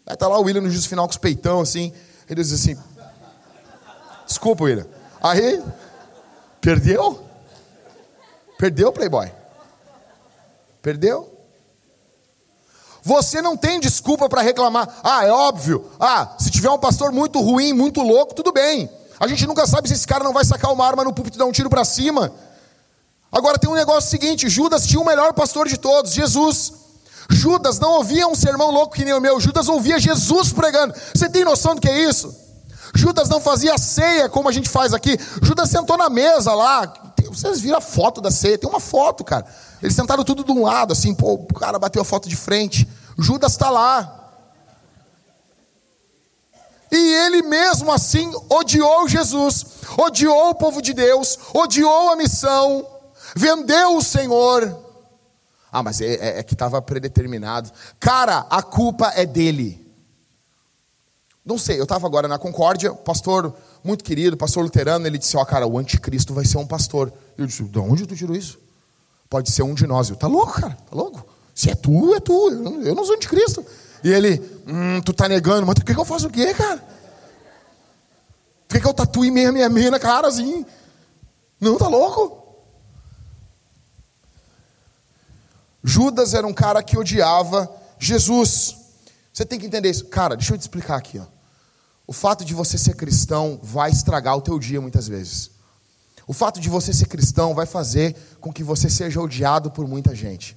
Aí tá lá o William no juízo final com os peitão assim. Ele diz assim: Desculpa, William. Aí, perdeu? Perdeu, Playboy? Perdeu? Você não tem desculpa para reclamar. Ah, é óbvio. Ah, se tiver um pastor muito ruim, muito louco, tudo bem. A gente nunca sabe se esse cara não vai sacar uma arma no púlpito e dar um tiro para cima. Agora tem um negócio seguinte: Judas tinha o melhor pastor de todos, Jesus. Judas não ouvia um sermão louco que nem o meu, Judas ouvia Jesus pregando. Você tem noção do que é isso? Judas não fazia ceia como a gente faz aqui. Judas sentou na mesa lá. Vocês viram a foto da ceia? Tem uma foto, cara. Eles sentaram tudo de um lado, assim, pô, o cara bateu a foto de frente. Judas está lá. E ele mesmo assim odiou Jesus, odiou o povo de Deus, odiou a missão, vendeu o Senhor. Ah, mas é, é, é que estava predeterminado. Cara, a culpa é dele. Não sei, eu estava agora na Concórdia, pastor muito querido, pastor luterano, ele disse: Ó, oh, cara, o anticristo vai ser um pastor. Eu disse: De onde tu tirou isso? Pode ser um de nós. Eu, tá louco, cara, tá louco? Se é tu, é tu. Eu não sou anticristo. E ele, hum, tu tá negando, mas o que, que eu faço o quê, cara? Por que, que eu tatuei minha, minha, minha na cara assim? Não, tá louco? Judas era um cara que odiava Jesus. Você tem que entender isso. Cara, deixa eu te explicar aqui. Ó. O fato de você ser cristão vai estragar o teu dia muitas vezes. O fato de você ser cristão vai fazer com que você seja odiado por muita gente.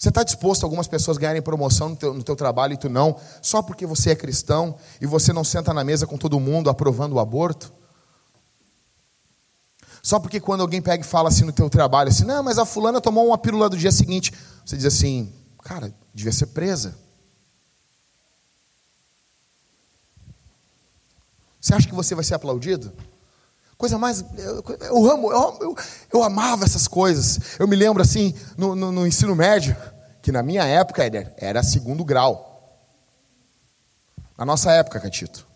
Você está disposto a algumas pessoas ganharem promoção no teu, no teu trabalho e tu não, só porque você é cristão e você não senta na mesa com todo mundo aprovando o aborto? Só porque quando alguém pega e fala assim no teu trabalho, assim, não, mas a fulana tomou uma pílula do dia seguinte, você diz assim, cara, devia ser presa. Você acha que você vai ser aplaudido? Coisa mais. Eu, eu amo, eu, eu, eu, amava essas coisas. Eu me lembro assim, no, no, no ensino médio, que na minha época era, era segundo grau. Na nossa época, Catito.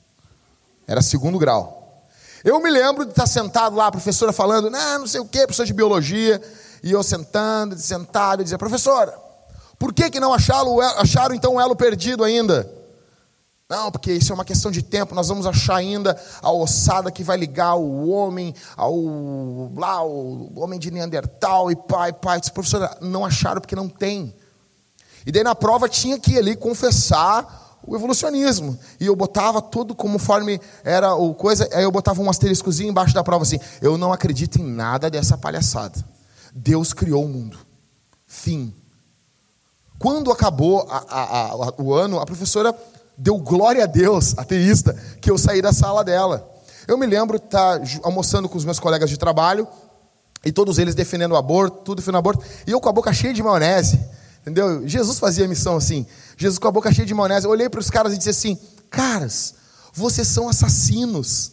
Era segundo grau. Eu me lembro de estar sentado lá, a professora falando, não, não sei o quê, professor de biologia, e eu sentando, sentado, e dizia, professora, por que, que não acharam, acharam então o elo perdido ainda? Não, porque isso é uma questão de tempo. Nós vamos achar ainda a ossada que vai ligar o homem ao lá, o homem de Neandertal e pai, pai. Disse, professora, não acharam porque não tem. E daí na prova tinha que ali confessar o evolucionismo. E eu botava tudo conforme era o coisa, aí eu botava um asteriscozinho embaixo da prova assim: eu não acredito em nada dessa palhaçada. Deus criou o mundo. Fim. Quando acabou a, a, a, o ano, a professora deu glória a Deus, ateísta, que eu saí da sala dela. Eu me lembro de estar almoçando com os meus colegas de trabalho, e todos eles defendendo o aborto, tudo defendendo o aborto, e eu com a boca cheia de maionese. Entendeu? Jesus fazia missão assim. Jesus com a boca cheia de maionese. Eu olhei para os caras e disse assim: Caras, vocês são assassinos.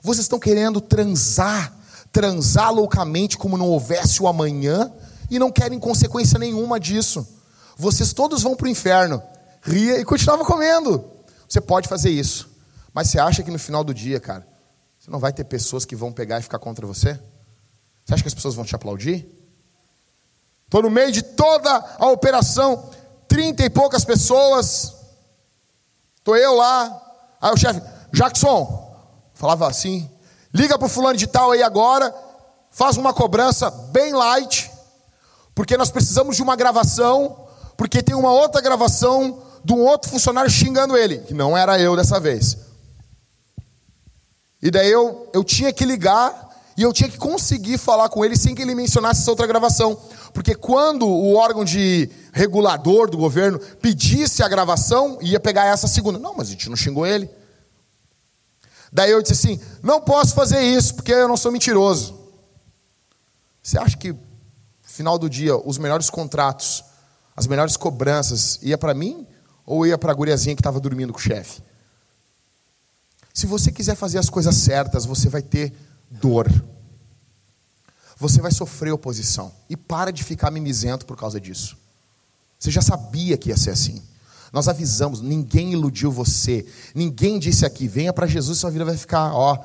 Vocês estão querendo transar, transar loucamente como não houvesse o amanhã, e não querem consequência nenhuma disso. Vocês todos vão para o inferno ria e continuava comendo. Você pode fazer isso. Mas você acha que no final do dia, cara, você não vai ter pessoas que vão pegar e ficar contra você? Você acha que as pessoas vão te aplaudir? Estou no meio de toda a operação, trinta e poucas pessoas. Estou eu lá. Aí o chefe, Jackson, falava assim: liga para o fulano de tal aí agora, faz uma cobrança bem light, porque nós precisamos de uma gravação, porque tem uma outra gravação de um outro funcionário xingando ele, que não era eu dessa vez. E daí eu, eu tinha que ligar e eu tinha que conseguir falar com ele sem que ele mencionasse essa outra gravação. Porque quando o órgão de regulador do governo pedisse a gravação, ia pegar essa segunda. Não, mas a gente não xingou ele. Daí eu disse assim: não posso fazer isso, porque eu não sou mentiroso. Você acha que, final do dia, os melhores contratos, as melhores cobranças, ia para mim ou ia para a guriazinha que estava dormindo com o chefe? Se você quiser fazer as coisas certas, você vai ter dor. Você vai sofrer oposição. E para de ficar mimizento por causa disso. Você já sabia que ia ser assim. Nós avisamos, ninguém iludiu você. Ninguém disse aqui, venha para Jesus, sua vida vai ficar, ó,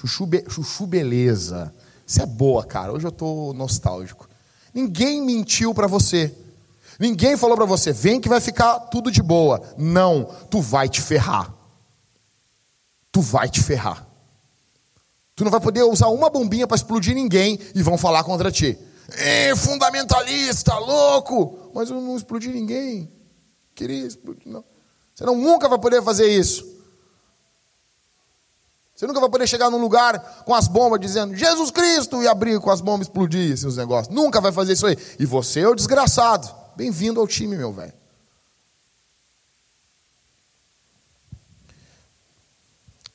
Chuchu, be, chuchu beleza. Isso é boa, cara. Hoje eu estou nostálgico. Ninguém mentiu para você. Ninguém falou para você, vem que vai ficar tudo de boa. Não, tu vai te ferrar. Tu vai te ferrar. Tu não vai poder usar uma bombinha para explodir ninguém e vão falar contra ti. É, fundamentalista, louco! Mas eu não explodi ninguém. Queria explodir, não. Você não, nunca vai poder fazer isso. Você nunca vai poder chegar num lugar com as bombas dizendo Jesus Cristo e abrir com as bombas explodir esses negócios. Nunca vai fazer isso aí. E você é o desgraçado. Bem-vindo ao time, meu velho.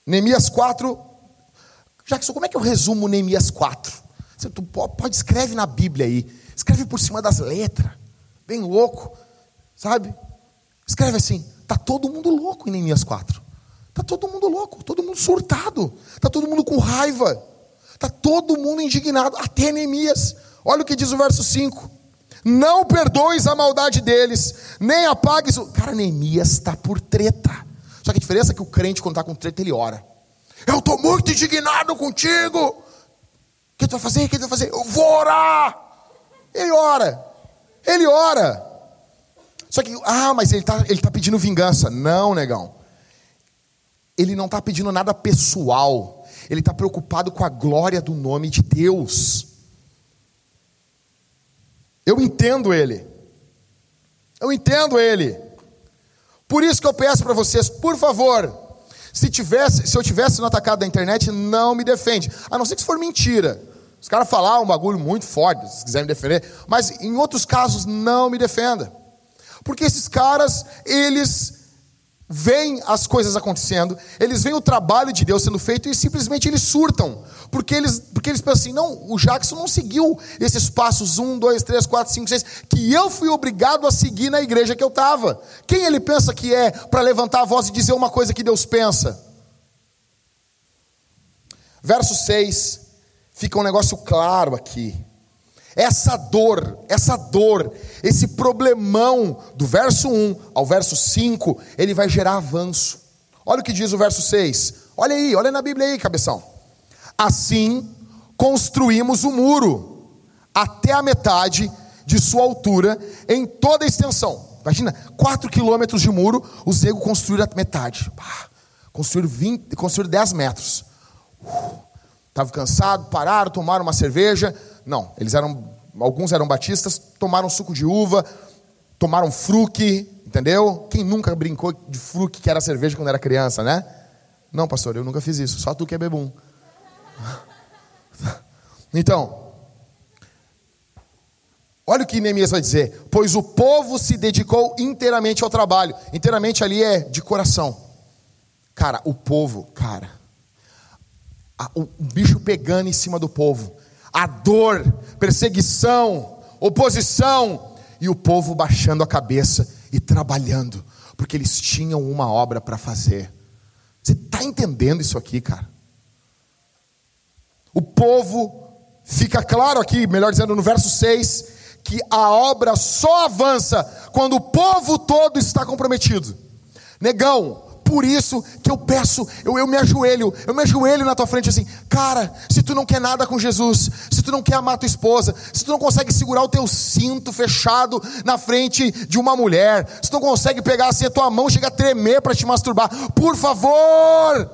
Neemias 4. Jackson, como é que eu resumo Neemias 4? Você pode escreve na Bíblia aí. Escreve por cima das letras. Bem louco. Sabe? Escreve assim. Tá todo mundo louco em Neemias 4. Tá todo mundo louco, todo mundo surtado. Tá todo mundo com raiva. Tá todo mundo indignado, até Neemias. Olha o que diz o verso 5. Não perdoes a maldade deles, nem apagues o. Cara, Neemias está por treta. Só que a diferença é que o crente, quando está com treta, ele ora. Eu estou muito indignado contigo. O que tu vai fazer? O que tu vai fazer? Eu vou orar. Ele ora. Ele ora. Só que, ah, mas ele está ele tá pedindo vingança. Não, negão. Ele não está pedindo nada pessoal. Ele está preocupado com a glória do nome de Deus. Eu entendo ele. Eu entendo ele. Por isso que eu peço para vocês, por favor, se, tivesse, se eu tivesse no atacado da internet, não me defende. A não ser que se for mentira. Os caras falar um bagulho muito forte, se quiserem me defender. Mas em outros casos, não me defenda. Porque esses caras, eles veem as coisas acontecendo, eles veem o trabalho de Deus sendo feito e simplesmente eles surtam. Porque eles, porque eles pensam assim: não, o Jackson não seguiu esses passos 1, 2, 3, 4, 5, 6, que eu fui obrigado a seguir na igreja que eu estava. Quem ele pensa que é para levantar a voz e dizer uma coisa que Deus pensa? Verso 6, fica um negócio claro aqui. Essa dor, essa dor, esse problemão do verso 1 ao verso 5, ele vai gerar avanço. Olha o que diz o verso 6. Olha aí, olha na Bíblia aí, cabeção. Assim construímos o muro até a metade de sua altura em toda a extensão. Imagina, 4 quilômetros de muro, os Zego construíram a metade. Construíram, 20, construíram 10 metros. Estavam uh, cansados, pararam, tomaram uma cerveja não, eles eram, alguns eram batistas, tomaram suco de uva, tomaram fruque, entendeu? Quem nunca brincou de fruque que era cerveja quando era criança, né? Não, pastor, eu nunca fiz isso, só tu que é bebum. Então, olha o que Neemias vai dizer: pois o povo se dedicou inteiramente ao trabalho, inteiramente ali é de coração. Cara, o povo, cara, o bicho pegando em cima do povo a dor, perseguição, oposição, e o povo baixando a cabeça e trabalhando, porque eles tinham uma obra para fazer. Você está entendendo isso aqui, cara? O povo, fica claro aqui, melhor dizendo, no verso 6, que a obra só avança quando o povo todo está comprometido. Negão, por isso que eu peço, eu, eu me ajoelho, eu me ajoelho na tua frente assim, cara, se tu não quer nada com Jesus, se tu não quer amar tua esposa, se tu não consegue segurar o teu cinto fechado na frente de uma mulher, se tu não consegue pegar assim a tua mão, chega a tremer para te masturbar, por favor,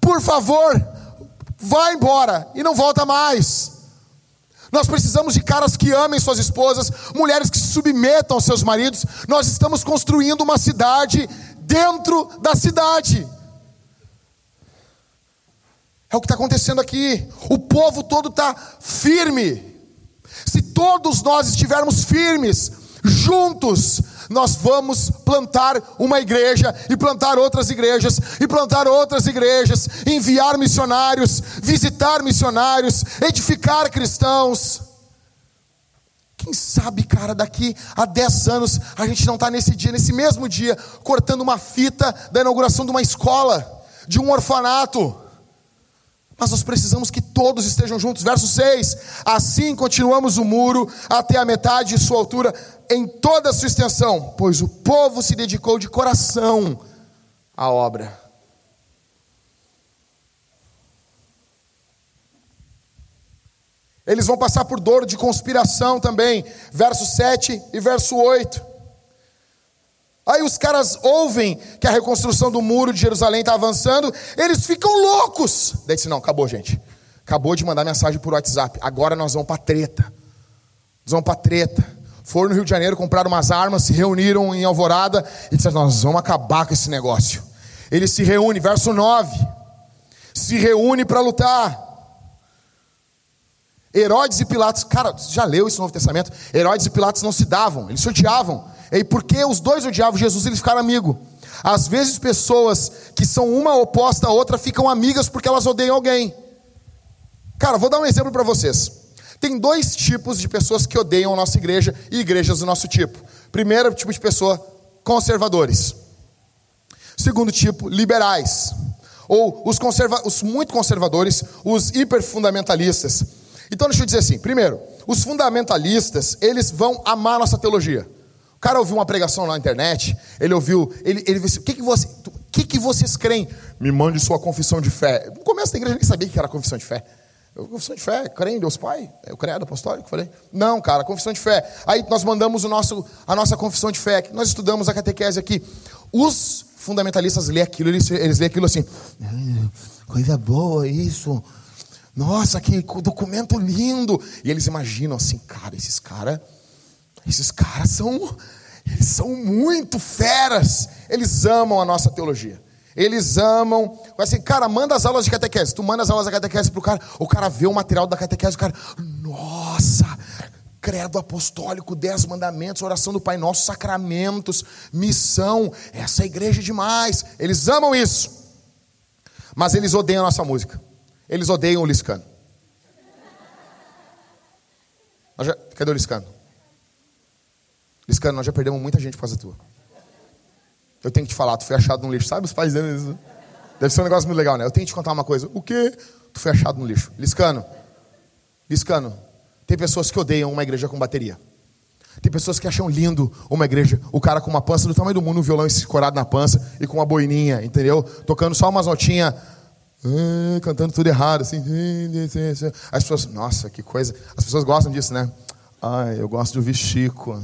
por favor, vá embora e não volta mais. Nós precisamos de caras que amem suas esposas, mulheres que se submetam aos seus maridos. Nós estamos construindo uma cidade dentro da cidade. É o que está acontecendo aqui. O povo todo está firme. Se todos nós estivermos firmes, juntos, nós vamos plantar uma igreja e plantar outras igrejas e plantar outras igrejas, enviar missionários, visitar missionários, edificar cristãos. Quem sabe, cara, daqui a 10 anos a gente não está nesse dia, nesse mesmo dia, cortando uma fita da inauguração de uma escola, de um orfanato. Mas nós precisamos que todos estejam juntos. Verso 6: Assim continuamos o muro até a metade de sua altura, em toda a sua extensão, pois o povo se dedicou de coração à obra. Eles vão passar por dor de conspiração também. Verso 7 e verso 8. Aí os caras ouvem que a reconstrução do muro de Jerusalém está avançando, eles ficam loucos. Daí disse: não, acabou, gente. Acabou de mandar mensagem por WhatsApp. Agora nós vamos para treta. Nós vamos para treta. Foram no Rio de Janeiro, compraram umas armas, se reuniram em Alvorada e disseram: Nós vamos acabar com esse negócio. Eles se reúnem, verso 9. Se reúne para lutar. Herodes e Pilatos, cara, você já leu esse Novo Testamento? Herodes e Pilatos não se davam, eles se odiavam. E porque os dois odiavam Jesus, eles ficaram amigos. Às vezes, pessoas que são uma oposta à outra ficam amigas porque elas odeiam alguém. Cara, vou dar um exemplo para vocês. Tem dois tipos de pessoas que odeiam a nossa igreja e igrejas do nosso tipo. Primeiro tipo de pessoa, conservadores. Segundo tipo, liberais. Ou os, conserva os muito conservadores, os hiperfundamentalistas. Então deixa eu dizer assim, primeiro, os fundamentalistas, eles vão amar nossa teologia. O cara ouviu uma pregação na internet, ele ouviu, ele, ele disse, o que, que, você, que, que vocês creem? Me mande sua confissão de fé. No começo da igreja eu nem sabia que era confissão de fé. Eu, confissão de fé, creio em Deus Pai, é o credo apostólico, falei. Não, cara, confissão de fé. Aí nós mandamos o nosso, a nossa confissão de fé, nós estudamos a catequese aqui. Os fundamentalistas lêem aquilo, eles, eles aquilo assim, hum, coisa boa isso. Nossa, que documento lindo. E eles imaginam assim, cara, esses caras, esses caras são, eles são muito feras. Eles amam a nossa teologia. Eles amam. Assim, cara, manda as aulas de catequese. Tu manda as aulas da catequese pro cara, o cara vê o material da catequese, o cara, nossa, credo apostólico, dez mandamentos, oração do Pai Nosso, sacramentos, missão. Essa igreja é demais. Eles amam isso. Mas eles odeiam a nossa música. Eles odeiam o Liscano. Já... Cadê o Liscano? Liscano, nós já perdemos muita gente por causa tua. Eu tenho que te falar, tu foi achado no lixo. Sabe os pais isso? Deve ser um negócio muito legal, né? Eu tenho que te contar uma coisa. O quê? Tu foi achado no lixo. Liscano. Liscano. Tem pessoas que odeiam uma igreja com bateria. Tem pessoas que acham lindo uma igreja, o cara com uma pança do tamanho do mundo, um violão escorado na pança e com uma boininha, entendeu? Tocando só umas notinhas, cantando tudo errado, assim. As pessoas, nossa, que coisa. As pessoas gostam disso, né? Ai, eu gosto de ouvir Chico.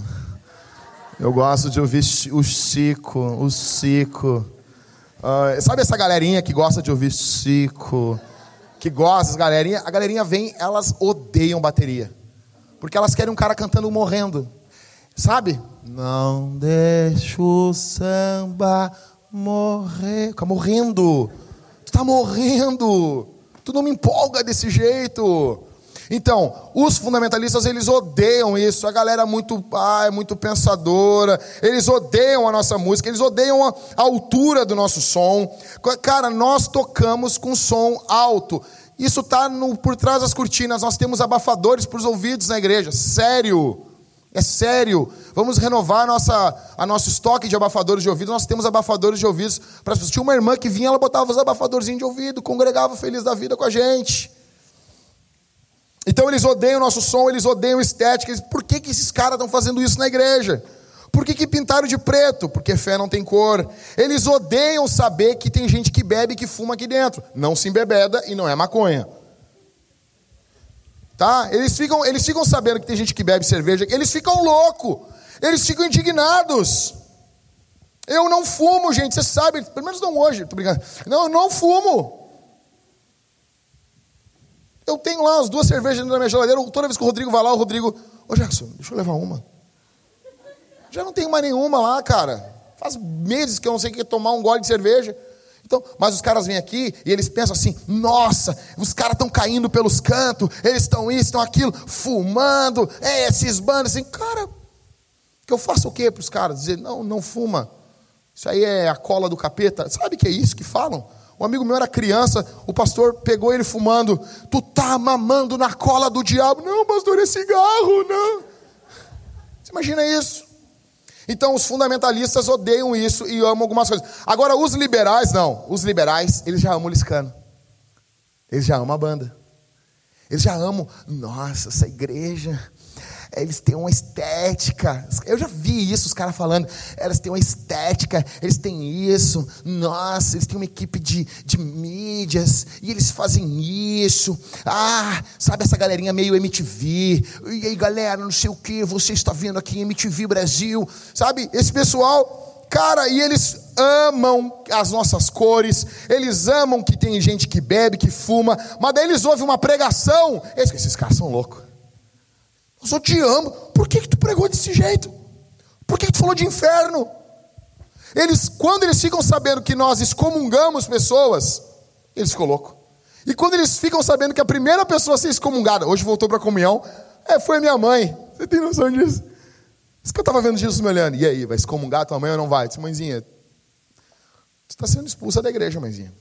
Eu gosto de ouvir o Chico, o Chico. Sabe essa galerinha que gosta de ouvir Chico? Que gosta, as galerinha, a galerinha vem, elas odeiam bateria. Porque elas querem um cara cantando morrendo. Sabe? Não deixa o samba morrer. Fica morrendo. Tu tá morrendo. Tu não me empolga desse jeito. Então, os fundamentalistas, eles odeiam isso. A galera é muito, ah, é muito pensadora. Eles odeiam a nossa música, eles odeiam a, a altura do nosso som. Cara, nós tocamos com som alto. Isso está por trás das cortinas. Nós temos abafadores para os ouvidos na igreja. Sério. É sério. Vamos renovar a nossa, a nosso estoque de abafadores de ouvido. Nós temos abafadores de ouvidos. Para Tinha uma irmã que vinha, ela botava os abafadorzinhos de ouvido, congregava feliz da vida com a gente. Então eles odeiam o nosso som, eles odeiam estética. Por que, que esses caras estão fazendo isso na igreja? Por que, que pintaram de preto? Porque fé não tem cor. Eles odeiam saber que tem gente que bebe e que fuma aqui dentro. Não se embebeda e não é maconha. Tá? Eles ficam, eles ficam sabendo que tem gente que bebe cerveja, eles ficam loucos. Eles ficam indignados. Eu não fumo, gente, você sabe, pelo menos não hoje, tô brincando. Não, eu não fumo. Eu tenho lá as duas cervejas na minha geladeira. Toda vez que o Rodrigo vai lá, o Rodrigo. Ô Jackson, deixa eu levar uma. Já não tenho mais nenhuma lá, cara. Faz meses que eu não sei o que tomar um gole de cerveja. Então, mas os caras vêm aqui e eles pensam assim: nossa, os caras estão caindo pelos cantos, eles estão isso, estão aquilo, fumando, é, esses bandos assim, cara, que eu faço o quê para os caras? Dizer, não, não fuma. Isso aí é a cola do capeta. Sabe que é isso que falam? Um amigo meu era criança, o pastor pegou ele fumando. Tu tá mamando na cola do diabo. Não, pastor, é cigarro, não. Você imagina isso? Então os fundamentalistas odeiam isso e amam algumas coisas. Agora os liberais não. Os liberais, eles já amam o Liscano. Eles já amam a banda. Eles já amam. Nossa, essa igreja eles têm uma estética. Eu já vi isso, os caras falando. Eles têm uma estética, eles têm isso. Nossa, eles têm uma equipe de, de mídias e eles fazem isso. Ah, sabe essa galerinha meio MTV. E aí, galera, não sei o que, você está vendo aqui em MTV Brasil. Sabe, esse pessoal Cara, e eles amam as nossas cores, eles amam que tem gente que bebe, que fuma, mas daí eles ouvem uma pregação. Esses caras são loucos. Eu só te amo. Por que, que tu pregou desse jeito? Por que, que tu falou de inferno? Eles, quando eles ficam sabendo que nós excomungamos pessoas, eles loucos. E quando eles ficam sabendo que a primeira pessoa a ser excomungada, hoje voltou para a comunhão, é, foi minha mãe. Você tem noção disso? Isso que eu estava vendo Jesus me olhando. E aí, vai excomungar tua mãe ou não vai? Eu disse, mãezinha, você está sendo expulsa da igreja, mãezinha.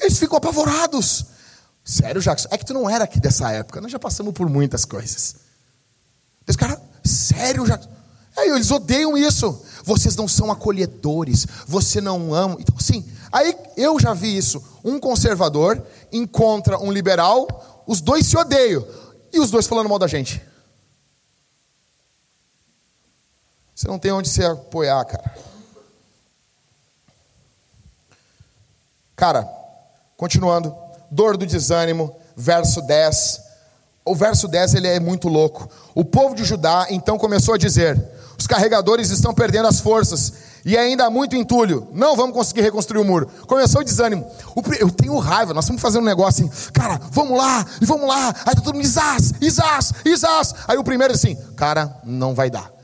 Eles ficam apavorados. Sério, Jackson? É que tu não era aqui dessa época. Nós já passamos por muitas coisas. Esse cara, sério, Jackson? Aí eles odeiam isso. Vocês não são acolhedores. Você não ama. Então, sim. Aí eu já vi isso. Um conservador encontra um liberal, os dois se odeiam. E os dois falando mal da gente. Você não tem onde se apoiar, cara. Cara, continuando. Dor do desânimo, verso 10. O verso 10 ele é muito louco. O povo de Judá então começou a dizer: os carregadores estão perdendo as forças e ainda há muito entulho. Não vamos conseguir reconstruir o muro. Começou o desânimo. Eu tenho raiva, nós estamos fazendo um negócio assim, cara, vamos lá, e vamos lá. Aí tá todo mundo, Isás, Isás, Isás. Aí o primeiro assim, cara, não vai dar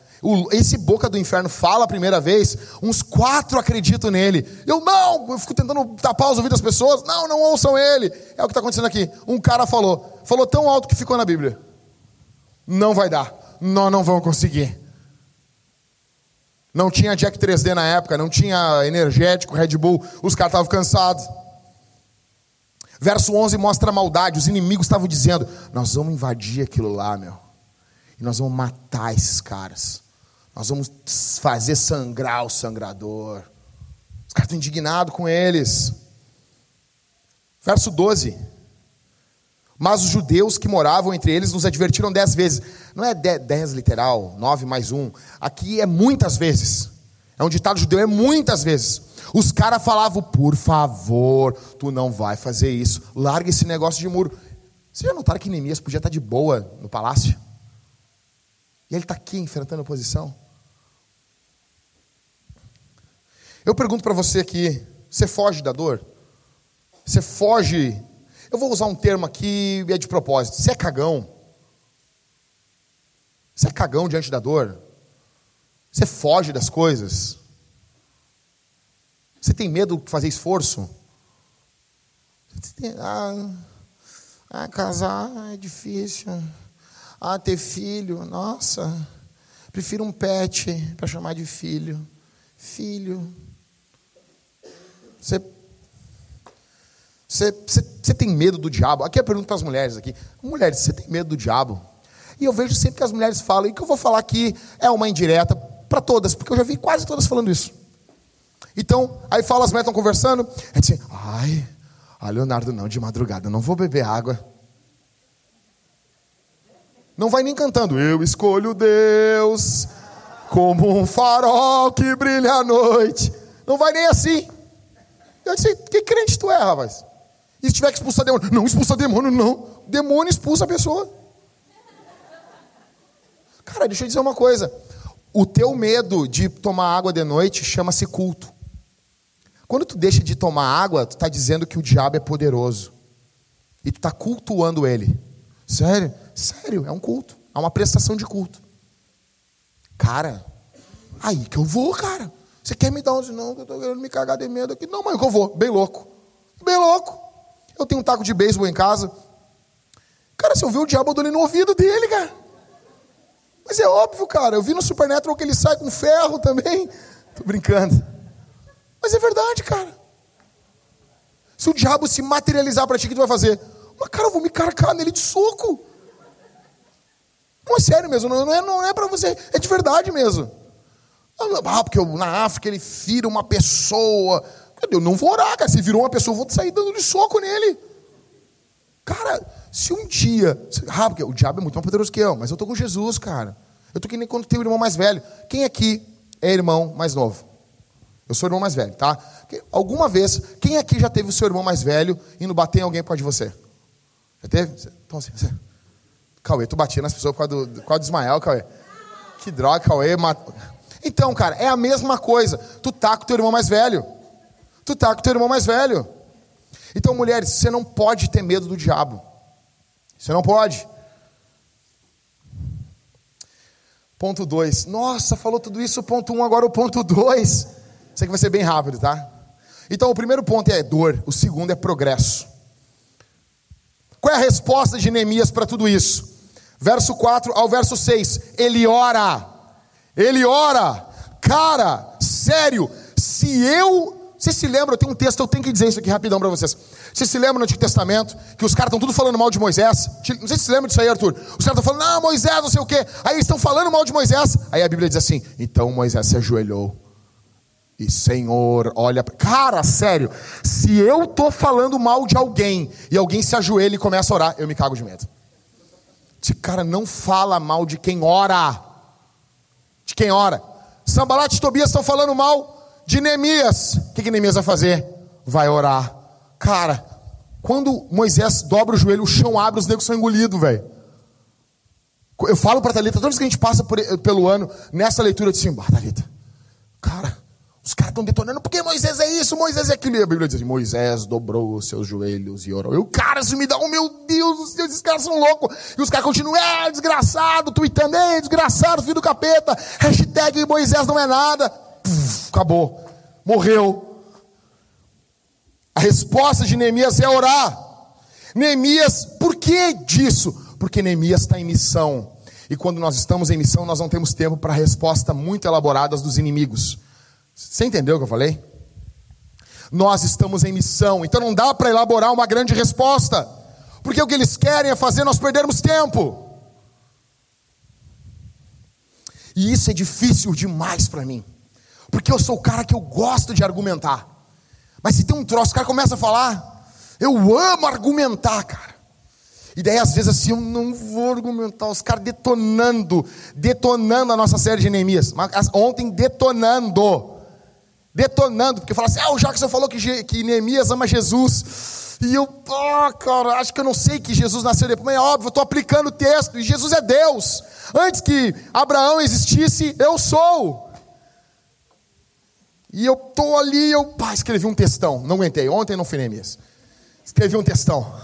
esse boca do inferno fala a primeira vez, uns quatro acreditam nele. Eu não, eu fico tentando tapar os ouvidos das pessoas. Não, não ouçam ele. É o que está acontecendo aqui. Um cara falou, falou tão alto que ficou na Bíblia. Não vai dar, nós não vamos conseguir. Não tinha Jack 3D na época, não tinha energético, Red Bull, os caras estavam cansados. Verso 11 mostra a maldade, os inimigos estavam dizendo: Nós vamos invadir aquilo lá, meu, e nós vamos matar esses caras. Nós vamos fazer sangrar o sangrador. Os caras estão indignados com eles. Verso 12. Mas os judeus que moravam entre eles nos advertiram dez vezes. Não é dez literal, nove mais um. Aqui é muitas vezes. É um ditado judeu, é muitas vezes. Os caras falavam, por favor, tu não vai fazer isso. Larga esse negócio de muro. Vocês já notaram que Neemias podia estar de boa no palácio? E ele está aqui enfrentando a oposição? Eu pergunto para você aqui: você foge da dor? Você foge. Eu vou usar um termo aqui, é de propósito. Você é cagão? Você é cagão diante da dor? Você foge das coisas? Você tem medo de fazer esforço? Ah, ah, casar é difícil. Ah, ter filho, nossa. Prefiro um pet para chamar de filho. Filho. Você, você, você, você tem medo do diabo? Aqui é a pergunta para as mulheres aqui. Mulheres, você tem medo do diabo? E eu vejo sempre que as mulheres falam, e que eu vou falar aqui é uma indireta para todas, porque eu já vi quase todas falando isso. Então, aí fala, as mulheres estão conversando, é assim, ai, ah, Leonardo, não, de madrugada, não vou beber água. Não vai nem cantando, eu escolho Deus como um farol que brilha à noite. Não vai nem assim. Eu disse, que crente tu é, rapaz? E se tiver que expulsar demônio? Não, expulsa demônio, não. Demônio expulsa a pessoa. Cara, deixa eu dizer uma coisa. O teu medo de tomar água de noite chama-se culto. Quando tu deixa de tomar água, tu está dizendo que o diabo é poderoso. E tu está cultuando ele. Sério? Sério, é um culto. É uma prestação de culto. Cara, aí que eu vou, cara. Você quer me dar um? Não, eu estou querendo me cagar de medo aqui. Não, que eu vou. Bem louco. Bem louco. Eu tenho um taco de beisebol em casa. Cara, se eu ver o diabo, eu dou no ouvido dele, cara. Mas é óbvio, cara. Eu vi no Supernatural que ele sai com ferro também. Tô brincando. Mas é verdade, cara. Se o diabo se materializar para ti, o que tu vai fazer? Mas, cara, eu vou me carcar nele de soco. Não é sério mesmo. Não é, não é para você. É de verdade mesmo. Ah, porque na África ele vira uma pessoa. Eu não vou orar, cara. Se virou uma pessoa, eu vou sair dando de soco nele. Cara, Se um dia. Ah, porque o diabo é muito mais poderoso que eu, mas eu estou com Jesus, cara. Eu estou que nem quando tem o irmão mais velho. Quem aqui é irmão mais novo? Eu sou o irmão mais velho, tá? Alguma vez, quem aqui já teve o seu irmão mais velho indo bater em alguém por causa de você? Já teve? Então assim, você... Cauê, tu batia nas pessoas por causa do, por causa do Ismael, Cauê. Que droga, Cauê. Mat... Então, cara, é a mesma coisa. Tu tá com teu irmão mais velho. Tu tá com teu irmão mais velho. Então, mulheres, você não pode ter medo do diabo. Você não pode. Ponto 2. Nossa, falou tudo isso, ponto 1, um, agora o ponto 2. Isso aqui vai ser bem rápido, tá? Então, o primeiro ponto é dor, o segundo é progresso. Qual é a resposta de Neemias para tudo isso? Verso 4 ao verso 6. Ele ora. Ele ora. Cara, sério, se eu vocês se lembram, tem um texto, eu tenho que dizer isso aqui rapidão para vocês. Vocês se lembram no Antigo Testamento, que os caras estão tudo falando mal de Moisés? Não sei se se lembram disso aí, Arthur. Os caras estão falando, ah, Moisés, não sei o quê. Aí eles estão falando mal de Moisés. Aí a Bíblia diz assim: então Moisés se ajoelhou. E Senhor, olha. Cara, sério, se eu tô falando mal de alguém e alguém se ajoelha e começa a orar, eu me cago de medo. Esse cara não fala mal de quem ora. De quem ora. Sambalat e Tobias estão falando mal de Neemias. O que, que Neemias vai fazer? Vai orar. Cara, quando Moisés dobra o joelho, o chão abre, os negros são engolidos, velho. Eu falo para Thalita, toda vez que a gente passa por, pelo ano, nessa leitura, eu disse assim, Thalita, cara, os caras estão detonando, porque Moisés é isso, Moisés é aquilo. E a Bíblia diz assim, Moisés dobrou os seus joelhos e orou. E o cara, isso me dá, oh meu Deus, esses caras são loucos. E os caras continuam, é, desgraçado, tweetando, é, desgraçado, filho do capeta, hashtag Moisés não é nada puf, acabou, morreu. A resposta de Neemias é orar. Neemias, por que disso? Porque Neemias está em missão. E quando nós estamos em missão, nós não temos tempo para respostas muito elaboradas dos inimigos. Você entendeu o que eu falei? Nós estamos em missão, então não dá para elaborar uma grande resposta, porque o que eles querem é fazer nós perdermos tempo. E isso é difícil demais para mim. Porque eu sou o cara que eu gosto de argumentar. Mas se tem um troço, o cara começa a falar, eu amo argumentar, cara. E daí, às vezes, assim, eu não vou argumentar, os caras detonando, detonando a nossa série de Neemias. Ontem, detonando. Detonando, porque fala assim: ah, o Jackson falou que, que Neemias ama Jesus. E eu, ah, cara, acho que eu não sei que Jesus nasceu depois, mas é óbvio, eu estou aplicando o texto, e Jesus é Deus. Antes que Abraão existisse, eu sou. E eu tô ali, eu pá, escrevi um textão. Não aguentei. Ontem não fui mesmo. Escrevi um textão.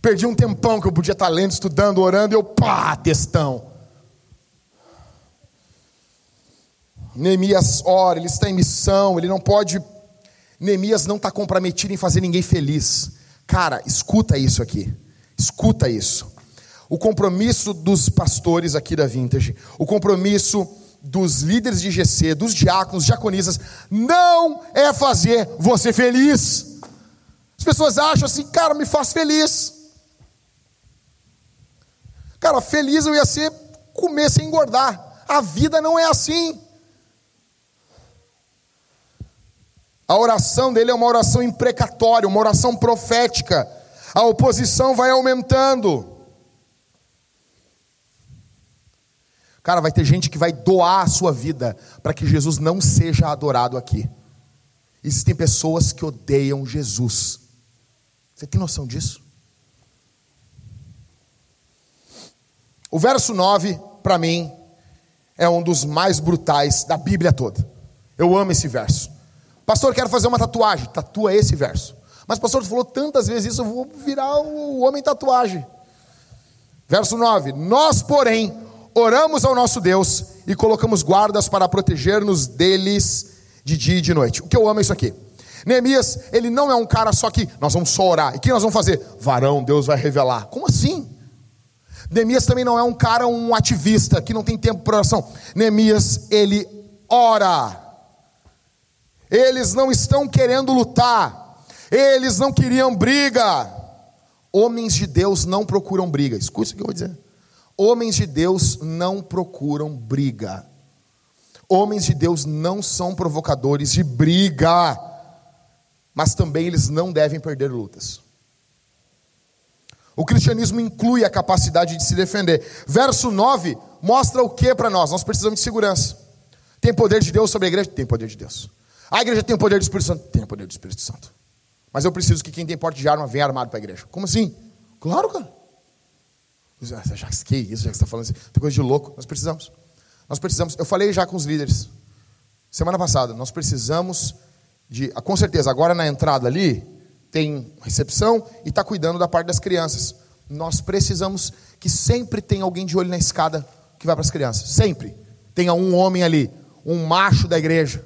Perdi um tempão que eu podia estar lendo, estudando, orando, e eu pá, textão. Neemias ora, ele está em missão, ele não pode. Neemias não está comprometido em fazer ninguém feliz. Cara, escuta isso aqui. Escuta isso. O compromisso dos pastores aqui da Vintage, o compromisso dos líderes de GC, dos diáconos, diaconisas, não é fazer você feliz. As pessoas acham assim, cara, me faz feliz. Cara, feliz eu ia ser comer sem engordar. A vida não é assim. A oração dele é uma oração imprecatória, uma oração profética. A oposição vai aumentando. Cara, vai ter gente que vai doar a sua vida para que Jesus não seja adorado aqui. Existem pessoas que odeiam Jesus. Você tem noção disso? O verso 9, para mim, é um dos mais brutais da Bíblia toda. Eu amo esse verso. Pastor, quero fazer uma tatuagem. Tatua esse verso. Mas, pastor, falou tantas vezes isso, eu vou virar o homem tatuagem. Verso 9: Nós, porém, oramos ao nosso Deus e colocamos guardas para proteger-nos deles de dia e de noite. O que eu amo é isso aqui. Neemias, ele não é um cara só que nós vamos só orar. E o que nós vamos fazer? Varão, Deus vai revelar. Como assim? Neemias também não é um cara, um ativista que não tem tempo para oração. Neemias, ele ora. Eles não estão querendo lutar. Eles não queriam briga. Homens de Deus não procuram briga. Escute o que eu vou dizer. Homens de Deus não procuram briga. Homens de Deus não são provocadores de briga. Mas também eles não devem perder lutas. O cristianismo inclui a capacidade de se defender. Verso 9 mostra o que para nós? Nós precisamos de segurança. Tem poder de Deus sobre a igreja? Tem poder de Deus. A igreja tem o poder do Espírito Santo? Tem o poder do Espírito Santo. Mas eu preciso que quem tem porte de arma venha armado para a igreja. Como assim? Claro, cara. Já que isso, já que você está falando assim, tem coisa de louco. Nós precisamos. Nós precisamos. Eu falei já com os líderes semana passada. Nós precisamos de, com certeza, agora na entrada ali tem recepção e está cuidando da parte das crianças. Nós precisamos que sempre tenha alguém de olho na escada que vai para as crianças. Sempre tenha um homem ali, um macho da igreja.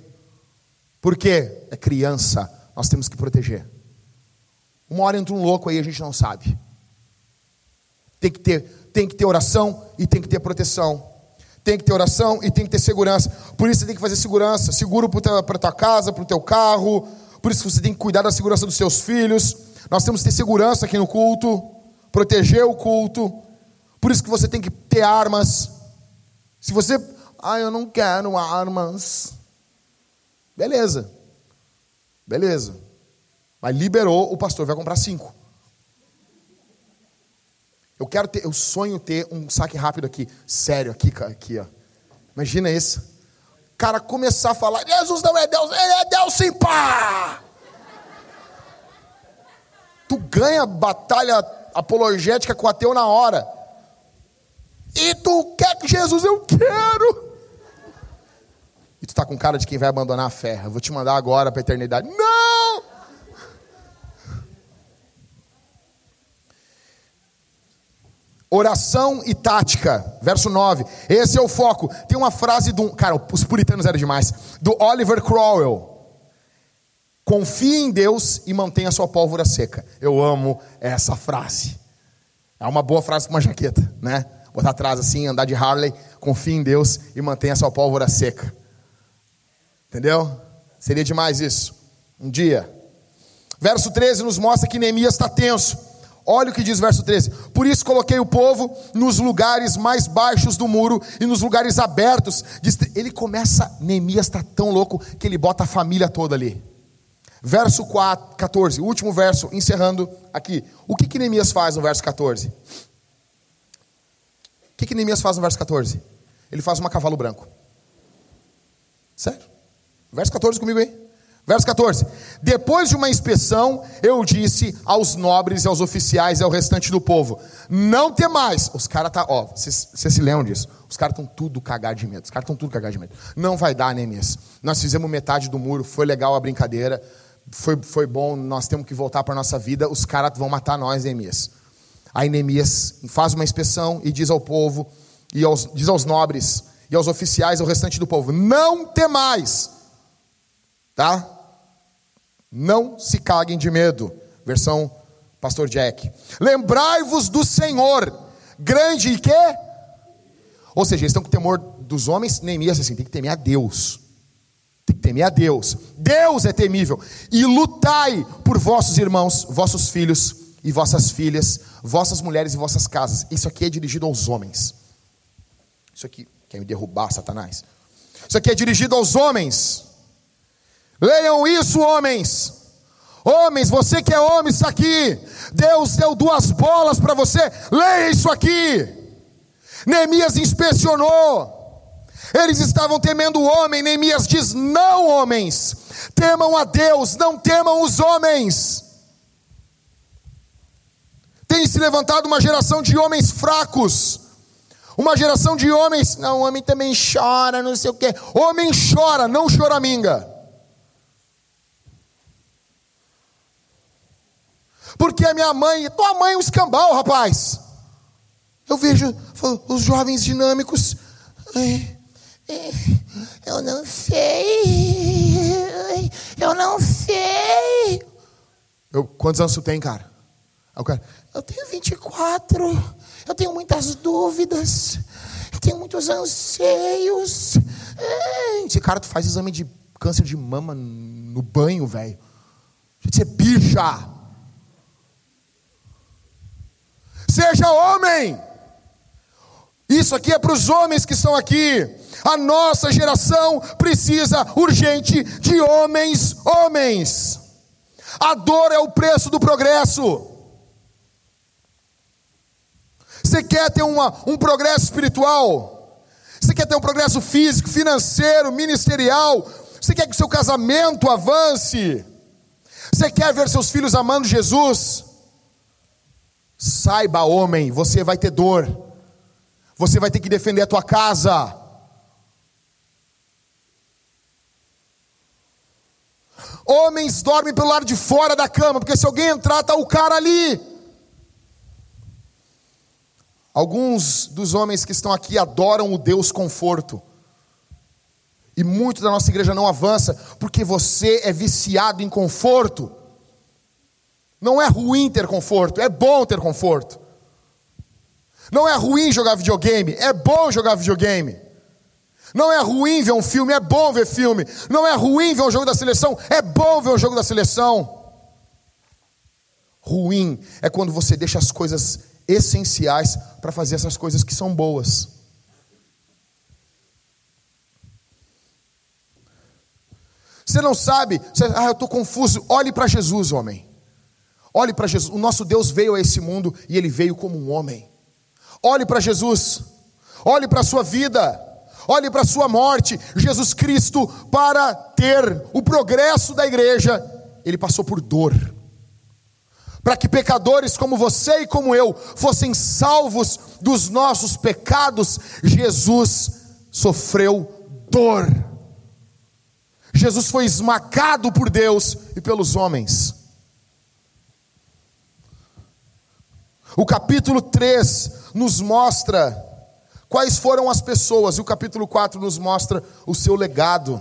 Por quê? É criança. Nós temos que proteger. Uma hora entra um louco aí, a gente não sabe. Tem que ter, tem que ter oração e tem que ter proteção. Tem que ter oração e tem que ter segurança. Por isso você tem que fazer segurança, seguro para tua casa, para o teu carro. Por isso você tem que cuidar da segurança dos seus filhos. Nós temos que ter segurança aqui no culto, proteger o culto. Por isso que você tem que ter armas. Se você, ah, eu não quero armas. Beleza. Beleza. Mas liberou, o pastor vai comprar cinco. Eu quero ter, eu sonho ter um saque rápido aqui, sério, aqui, aqui, ó. Imagina isso. Cara começar a falar, Jesus não é Deus, ele é Deus sim, pá! Tu ganha batalha apologética com o ateu na hora. E tu quer que Jesus, eu quero. Tu está com cara de quem vai abandonar a fé. Eu vou te mandar agora para a eternidade. Não! Oração e tática, verso 9. Esse é o foco. Tem uma frase do. Cara, os puritanos eram demais. Do Oliver Cromwell. Confie em Deus e mantenha sua pólvora seca. Eu amo essa frase. É uma boa frase com uma jaqueta, né? Botar atrás assim, andar de Harley. Confie em Deus e mantenha sua pólvora seca. Entendeu? Seria demais isso. Um dia. Verso 13 nos mostra que Neemias está tenso. Olha o que diz o verso 13. Por isso coloquei o povo nos lugares mais baixos do muro e nos lugares abertos. Ele começa, Neemias está tão louco que ele bota a família toda ali. Verso 4, 14, último verso, encerrando aqui. O que, que Neemias faz no verso 14? O que, que Neemias faz no verso 14? Ele faz uma cavalo branco. Sério? Verso 14 comigo aí. Verso 14: Depois de uma inspeção, eu disse aos nobres e aos oficiais e ao restante do povo: Não temais. Os caras tá, ó, vocês se lembram disso? Os caras estão tudo cagados de medo. Os caras estão tudo cagados de medo. Não vai dar, Neemias. Nós fizemos metade do muro, foi legal a brincadeira, foi, foi bom, nós temos que voltar para nossa vida. Os caras vão matar nós, Neemias. Aí Neemias faz uma inspeção e diz ao povo, e aos, diz aos nobres e aos oficiais, ao restante do povo: Não temais Tá? Não se caguem de medo. Versão Pastor Jack. Lembrai-vos do Senhor, grande e quê? Ou seja, eles estão com temor dos homens, Neemias assim, tem que temer a Deus. Tem que temer a Deus. Deus é temível. E lutai por vossos irmãos, vossos filhos e vossas filhas, vossas mulheres e vossas casas. Isso aqui é dirigido aos homens. Isso aqui quer me derrubar, Satanás. Isso aqui é dirigido aos homens. Leiam isso, homens. Homens, você que é homem, está aqui. Deus deu duas bolas para você. Leia isso aqui. Neemias inspecionou. Eles estavam temendo o homem. Neemias diz: Não, homens, temam a Deus, não temam os homens. Tem se levantado uma geração de homens fracos. Uma geração de homens, não, homem também chora, não sei o quê. Homem chora, não choraminga. Porque a minha mãe, tua mãe é um escambau, rapaz. Eu vejo os jovens dinâmicos. Eu não sei. Eu não sei. Eu, quantos anos tu tem, cara? Eu, cara? eu tenho 24. Eu tenho muitas dúvidas. Eu tenho muitos anseios. Esse cara, tu faz exame de câncer de mama no banho, velho. Você é bicha. Seja homem. Isso aqui é para os homens que estão aqui. A nossa geração precisa urgente de homens, homens. A dor é o preço do progresso. Você quer ter uma, um progresso espiritual? Você quer ter um progresso físico, financeiro, ministerial? Você quer que o seu casamento avance? Você quer ver seus filhos amando Jesus? Saiba, homem, você vai ter dor. Você vai ter que defender a tua casa. Homens dormem pelo lado de fora da cama, porque se alguém entrar, está o cara ali. Alguns dos homens que estão aqui adoram o Deus conforto. E muito da nossa igreja não avança, porque você é viciado em conforto. Não é ruim ter conforto, é bom ter conforto. Não é ruim jogar videogame, é bom jogar videogame. Não é ruim ver um filme, é bom ver filme. Não é ruim ver um jogo da seleção, é bom ver um jogo da seleção. Ruim é quando você deixa as coisas essenciais para fazer essas coisas que são boas. Você não sabe, você, ah, eu estou confuso. Olhe para Jesus, homem. Olhe para Jesus. O nosso Deus veio a esse mundo e ele veio como um homem. Olhe para Jesus. Olhe para a sua vida. Olhe para a sua morte. Jesus Cristo, para ter o progresso da igreja, ele passou por dor. Para que pecadores como você e como eu fossem salvos dos nossos pecados, Jesus sofreu dor. Jesus foi esmagado por Deus e pelos homens. O capítulo 3 nos mostra Quais foram as pessoas? E o capítulo 4 nos mostra o seu legado.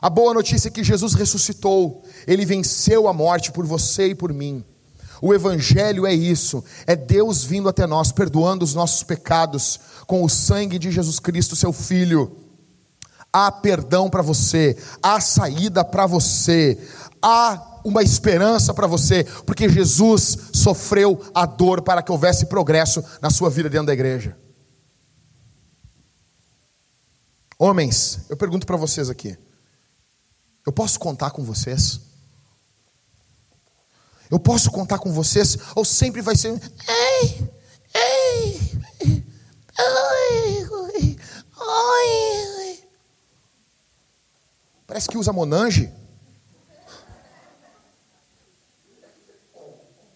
A boa notícia é que Jesus ressuscitou, ele venceu a morte por você e por mim. O Evangelho é isso, é Deus vindo até nós, perdoando os nossos pecados com o sangue de Jesus Cristo, seu Filho. Há perdão para você, há saída para você, há uma esperança para você, porque Jesus sofreu a dor para que houvesse progresso na sua vida dentro da igreja. Homens, eu pergunto para vocês aqui: eu posso contar com vocês? Eu posso contar com vocês? Ou sempre vai ser. Ei, ei, oi, oi, Parece que usa Monange.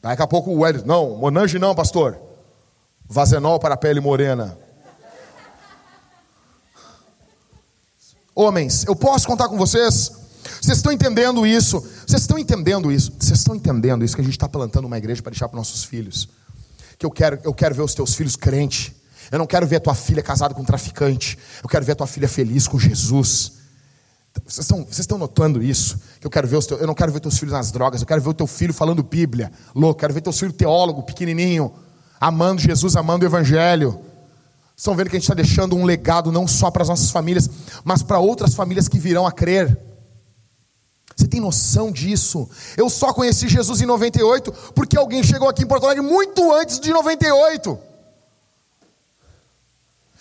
Daqui a pouco o Hélio, não, Monange não, pastor. Vazenol para a pele morena. Homens, eu posso contar com vocês? Vocês estão entendendo isso? Vocês estão entendendo isso? Vocês estão entendendo isso que a gente está plantando uma igreja para deixar para nossos filhos? Que eu quero, eu quero ver os teus filhos crentes. Eu não quero ver a tua filha casada com um traficante. Eu quero ver a tua filha feliz com Jesus. Vocês estão, vocês estão notando isso? Eu quero ver os teus, eu não quero ver teus filhos nas drogas. Eu quero ver o teu filho falando Bíblia, louco. Quero ver teu filho teólogo, pequenininho, amando Jesus, amando o Evangelho. Estão vendo que a gente está deixando um legado não só para as nossas famílias, mas para outras famílias que virão a crer. Você tem noção disso? Eu só conheci Jesus em 98 porque alguém chegou aqui em Porto Alegre muito antes de 98.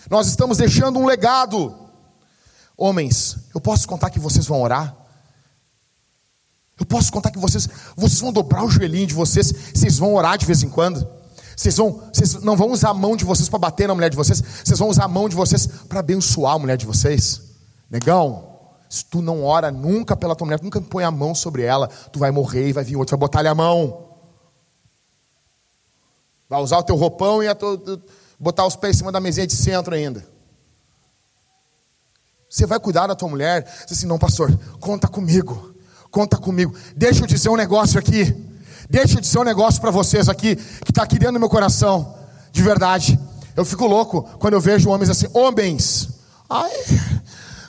Nós estamos deixando um legado. Homens, eu posso contar que vocês vão orar? Eu posso contar que vocês, vocês vão dobrar o joelhinho de vocês, vocês vão orar de vez em quando? Vocês, vão, vocês não vão usar a mão de vocês para bater na mulher de vocês, vocês vão usar a mão de vocês para abençoar a mulher de vocês. Negão, se tu não ora nunca pela tua mulher, nunca põe a mão sobre ela, tu vai morrer e vai vir outro, vai botar-lhe a mão. Vai usar o teu roupão e tu, botar os pés em cima da mesinha de centro ainda. Você vai cuidar da tua mulher? Você assim, não, pastor, conta comigo, conta comigo. Deixa eu dizer um negócio aqui. Deixa de ser um negócio para vocês aqui, que está aqui dentro do meu coração, de verdade. Eu fico louco quando eu vejo homens assim, homens. Ai,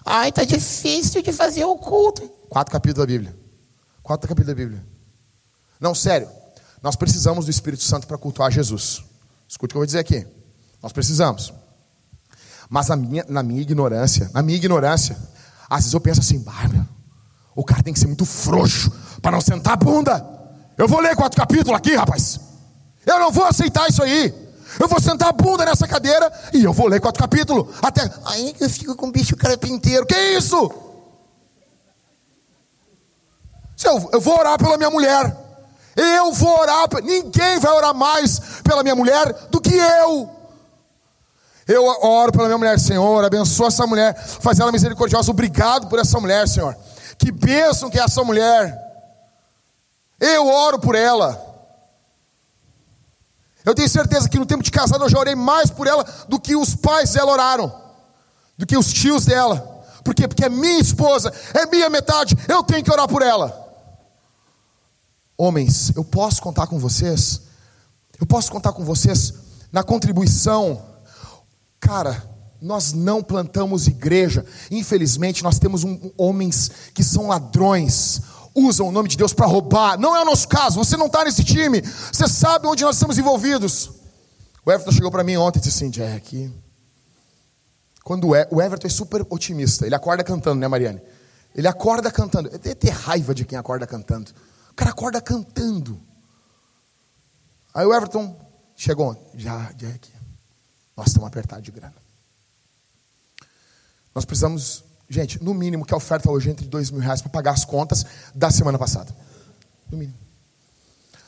ai, tá difícil de fazer o culto. Quatro capítulos da Bíblia. Quatro capítulos da Bíblia. Não, sério. Nós precisamos do Espírito Santo para cultuar Jesus. Escute o que eu vou dizer aqui. Nós precisamos. Mas na minha, na minha ignorância, na minha ignorância, às vezes eu penso assim, Bárbara, o cara tem que ser muito frouxo para não sentar a bunda. Eu vou ler quatro capítulos aqui, rapaz. Eu não vou aceitar isso aí. Eu vou sentar a bunda nessa cadeira e eu vou ler quatro capítulos. Até. Aí eu fico com o bicho carpinteiro. Que isso? Eu, eu vou orar pela minha mulher. Eu vou orar, ninguém vai orar mais pela minha mulher do que eu. Eu oro pela minha mulher, Senhor, abençoa essa mulher, faz ela misericordiosa. Obrigado por essa mulher, Senhor. Que bênção que é essa mulher. Eu oro por ela. Eu tenho certeza que no tempo de casado eu já orei mais por ela do que os pais dela oraram, do que os tios dela. Por quê? Porque é minha esposa, é minha metade, eu tenho que orar por ela. Homens, eu posso contar com vocês? Eu posso contar com vocês na contribuição? Cara, nós não plantamos igreja. Infelizmente, nós temos um, homens que são ladrões, usam o nome de Deus para roubar. Não é o nosso caso, você não está nesse time. Você sabe onde nós estamos envolvidos. O Everton chegou para mim ontem e disse assim: Jack. Quando o Everton é super otimista, ele acorda cantando, né, Mariane? Ele acorda cantando. Eu tenho ter raiva de quem acorda cantando. O cara acorda cantando. Aí o Everton chegou ontem. Já, Jack. Nós estamos apertados de grana. Nós precisamos Gente, no mínimo que a oferta hoje é entre dois mil reais para pagar as contas da semana passada. No mínimo.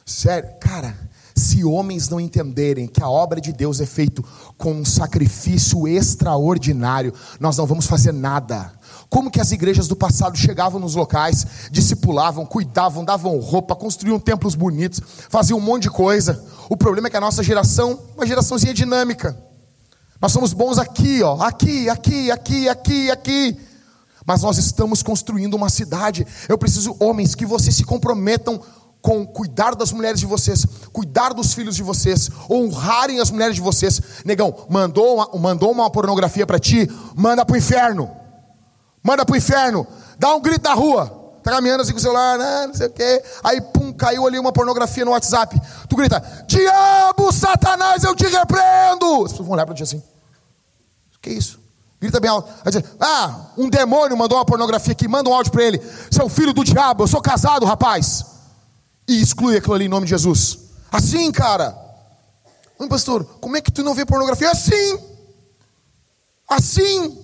Sério, cara, se homens não entenderem que a obra de Deus é feita com um sacrifício extraordinário, nós não vamos fazer nada. Como que as igrejas do passado chegavam nos locais, discipulavam, cuidavam, davam roupa, construíam templos bonitos, faziam um monte de coisa. O problema é que a nossa geração, uma geraçãozinha dinâmica. Nós somos bons aqui, ó, aqui, aqui, aqui, aqui, aqui mas nós estamos construindo uma cidade. Eu preciso, homens, que vocês se comprometam com cuidar das mulheres de vocês, cuidar dos filhos de vocês, honrarem as mulheres de vocês. Negão, mandou uma, mandou uma pornografia para ti, manda para o inferno. Manda para o inferno. Dá um grito na rua. Tá caminhando assim com o celular, né, não sei o quê. Aí, pum, caiu ali uma pornografia no WhatsApp. Tu grita: Diabo, Satanás, eu te repreendo. As pessoas vão olhar para ti assim: Que isso? Grita bem alto. Ah, um demônio mandou uma pornografia aqui, manda um áudio para ele. Seu filho do diabo, eu sou casado, rapaz. E exclui aquilo ali em nome de Jesus. Assim, cara. Oi, pastor, como é que tu não vê pornografia? Assim. Assim.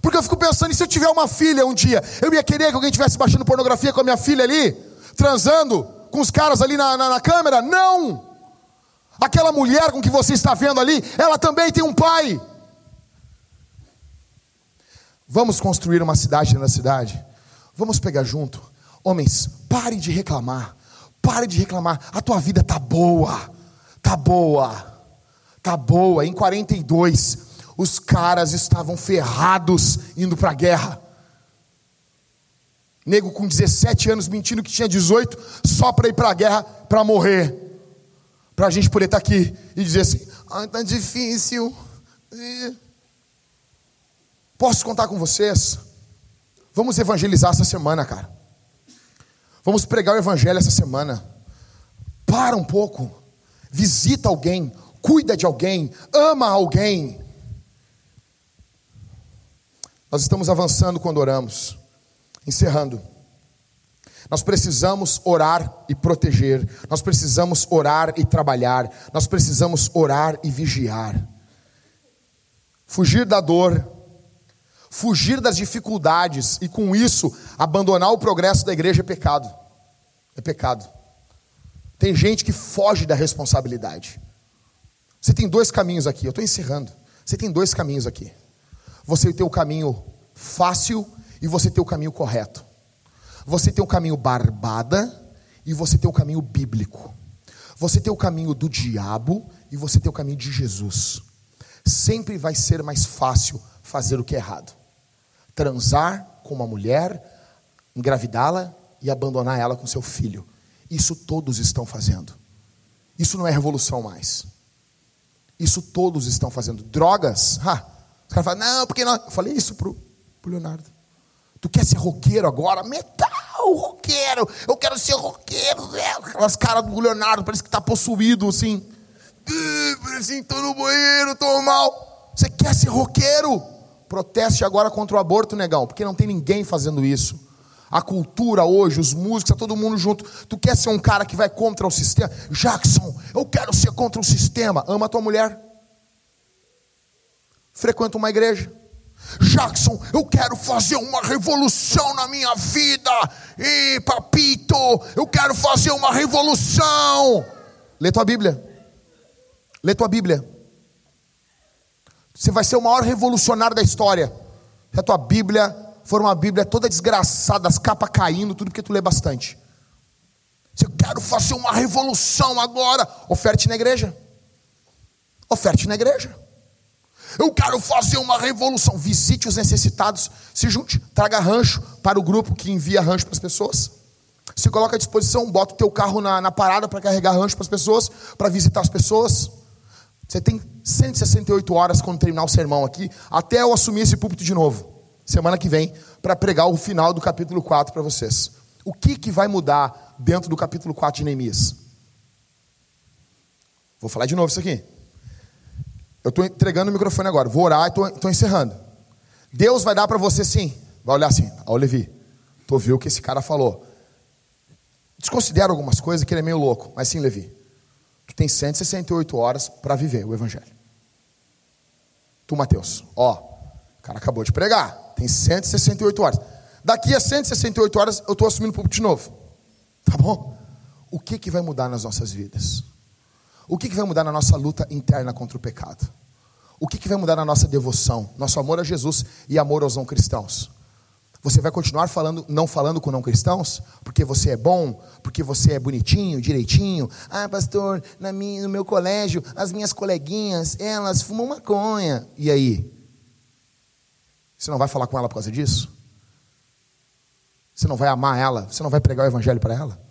Porque eu fico pensando, e se eu tiver uma filha um dia, eu ia querer que alguém estivesse baixando pornografia com a minha filha ali, transando com os caras ali na, na, na câmera? Não. Aquela mulher com que você está vendo ali, ela também tem um pai. Vamos construir uma cidade na cidade? Vamos pegar junto. Homens, pare de reclamar. Pare de reclamar. A tua vida tá boa. Tá boa. Tá boa. Em 42, os caras estavam ferrados indo para a guerra. Nego com 17 anos mentindo que tinha 18 só para ir para a guerra para morrer. Para a gente poder estar tá aqui e dizer assim: ah, tá difícil. Posso contar com vocês? Vamos evangelizar essa semana, cara. Vamos pregar o evangelho essa semana. Para um pouco. Visita alguém, cuida de alguém, ama alguém. Nós estamos avançando quando oramos. Encerrando. Nós precisamos orar e proteger. Nós precisamos orar e trabalhar. Nós precisamos orar e vigiar. Fugir da dor Fugir das dificuldades e com isso abandonar o progresso da igreja é pecado. É pecado. Tem gente que foge da responsabilidade. Você tem dois caminhos aqui, eu estou encerrando. Você tem dois caminhos aqui. Você tem o caminho fácil e você tem o caminho correto. Você tem o caminho barbada e você tem o caminho bíblico. Você tem o caminho do diabo e você tem o caminho de Jesus. Sempre vai ser mais fácil fazer o que é errado transar com uma mulher, engravidá-la e abandonar ela com seu filho. Isso todos estão fazendo. Isso não é revolução mais. Isso todos estão fazendo. Drogas, ha. Os caras falam, não, porque não. Eu falei isso pro, pro Leonardo. Tu quer ser roqueiro agora? Metal, roqueiro. Eu quero ser roqueiro. Aquelas caras do Leonardo, parece que está possuído, assim. Assim, tô no banheiro, tô mal. Você quer ser roqueiro? Proteste agora contra o aborto, negão, porque não tem ninguém fazendo isso. A cultura hoje, os músicos, está todo mundo junto. Tu quer ser um cara que vai contra o sistema? Jackson, eu quero ser contra o sistema. Ama tua mulher. Frequenta uma igreja. Jackson, eu quero fazer uma revolução na minha vida. E papito, eu quero fazer uma revolução. Lê tua Bíblia. Lê tua Bíblia. Você vai ser o maior revolucionário da história. Se a tua Bíblia for uma Bíblia toda desgraçada, as capas caindo, tudo porque tu lê bastante. Se eu quero fazer uma revolução agora, oferte na igreja. Oferte na igreja. Eu quero fazer uma revolução. Visite os necessitados, se junte, traga rancho para o grupo que envia rancho para as pessoas. Se coloca à disposição, bota o teu carro na, na parada para carregar rancho para as pessoas, para visitar as pessoas. Você tem 168 horas quando terminar o sermão aqui, até eu assumir esse púlpito de novo, semana que vem, para pregar o final do capítulo 4 para vocês. O que, que vai mudar dentro do capítulo 4 de Neemias? Vou falar de novo isso aqui. Eu estou entregando o microfone agora, vou orar e estou encerrando. Deus vai dar para você sim. Vai olhar assim, ó Levi, tu ouviu o que esse cara falou. Desconsidera algumas coisas que ele é meio louco, mas sim, Levi. Tu tem 168 horas para viver o evangelho. Tu, Mateus, ó, o cara acabou de pregar, tem 168 horas. Daqui a 168 horas eu estou assumindo o público de novo. Tá bom? O que, que vai mudar nas nossas vidas? O que, que vai mudar na nossa luta interna contra o pecado? O que, que vai mudar na nossa devoção, nosso amor a Jesus e amor aos não cristãos? Você vai continuar falando, não falando com não cristãos? Porque você é bom? Porque você é bonitinho, direitinho? Ah, pastor, na minha, no meu colégio, as minhas coleguinhas, elas fumam maconha. E aí? Você não vai falar com ela por causa disso? Você não vai amar ela? Você não vai pregar o evangelho para ela?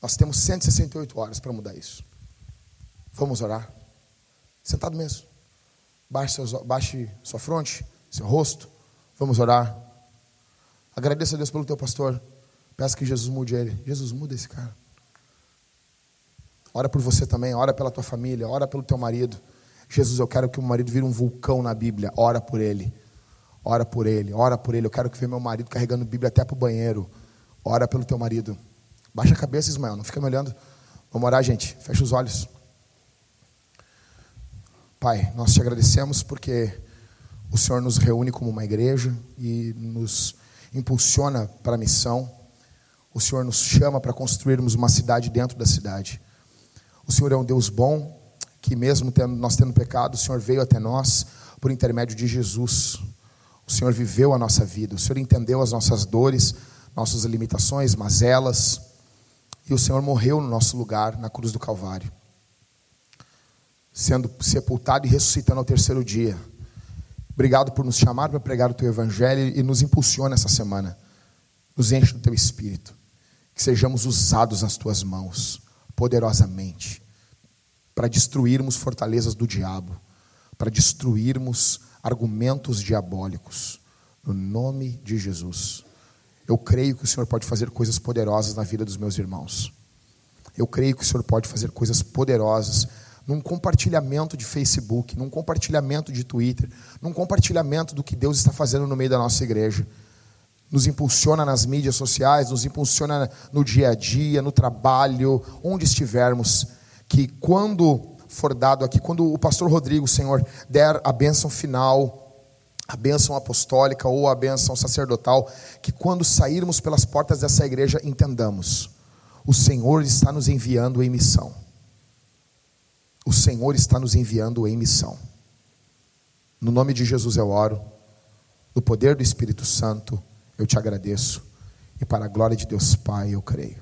Nós temos 168 horas para mudar isso. Vamos orar? Sentado mesmo. Baixe, seus, baixe sua fronte, seu rosto. Vamos orar. Agradeça a Deus pelo teu pastor. Peça que Jesus mude ele. Jesus, muda esse cara. Ora por você também, ora pela tua família, ora pelo teu marido. Jesus, eu quero que o meu marido vire um vulcão na Bíblia. Ora por ele. Ora por ele, ora por ele. Eu quero que veja meu marido carregando Bíblia até para o banheiro. Ora pelo teu marido. Baixa a cabeça, Ismael, não fica me olhando. Vamos orar, gente. Fecha os olhos. Pai, nós te agradecemos porque o Senhor nos reúne como uma igreja e nos impulsiona para a missão. O Senhor nos chama para construirmos uma cidade dentro da cidade. O Senhor é um Deus bom, que mesmo tendo, nós tendo pecado, o Senhor veio até nós por intermédio de Jesus. O Senhor viveu a nossa vida, o Senhor entendeu as nossas dores, nossas limitações, mazelas e o Senhor morreu no nosso lugar na cruz do Calvário, sendo sepultado e ressuscitando ao terceiro dia. Obrigado por nos chamar para pregar o teu evangelho e nos impulsiona essa semana. Nos enche do teu espírito. Que sejamos usados nas tuas mãos, poderosamente, para destruirmos fortalezas do diabo, para destruirmos argumentos diabólicos. No nome de Jesus. Eu creio que o Senhor pode fazer coisas poderosas na vida dos meus irmãos. Eu creio que o Senhor pode fazer coisas poderosas num compartilhamento de Facebook, num compartilhamento de Twitter, num compartilhamento do que Deus está fazendo no meio da nossa igreja. Nos impulsiona nas mídias sociais, nos impulsiona no dia a dia, no trabalho, onde estivermos. Que quando for dado aqui, quando o pastor Rodrigo, Senhor, der a bênção final, a bênção apostólica ou a bênção sacerdotal, que quando sairmos pelas portas dessa igreja entendamos: o Senhor está nos enviando em missão. O Senhor está nos enviando em missão. No nome de Jesus eu oro, no poder do Espírito Santo eu te agradeço, e para a glória de Deus Pai eu creio.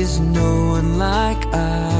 is no one like our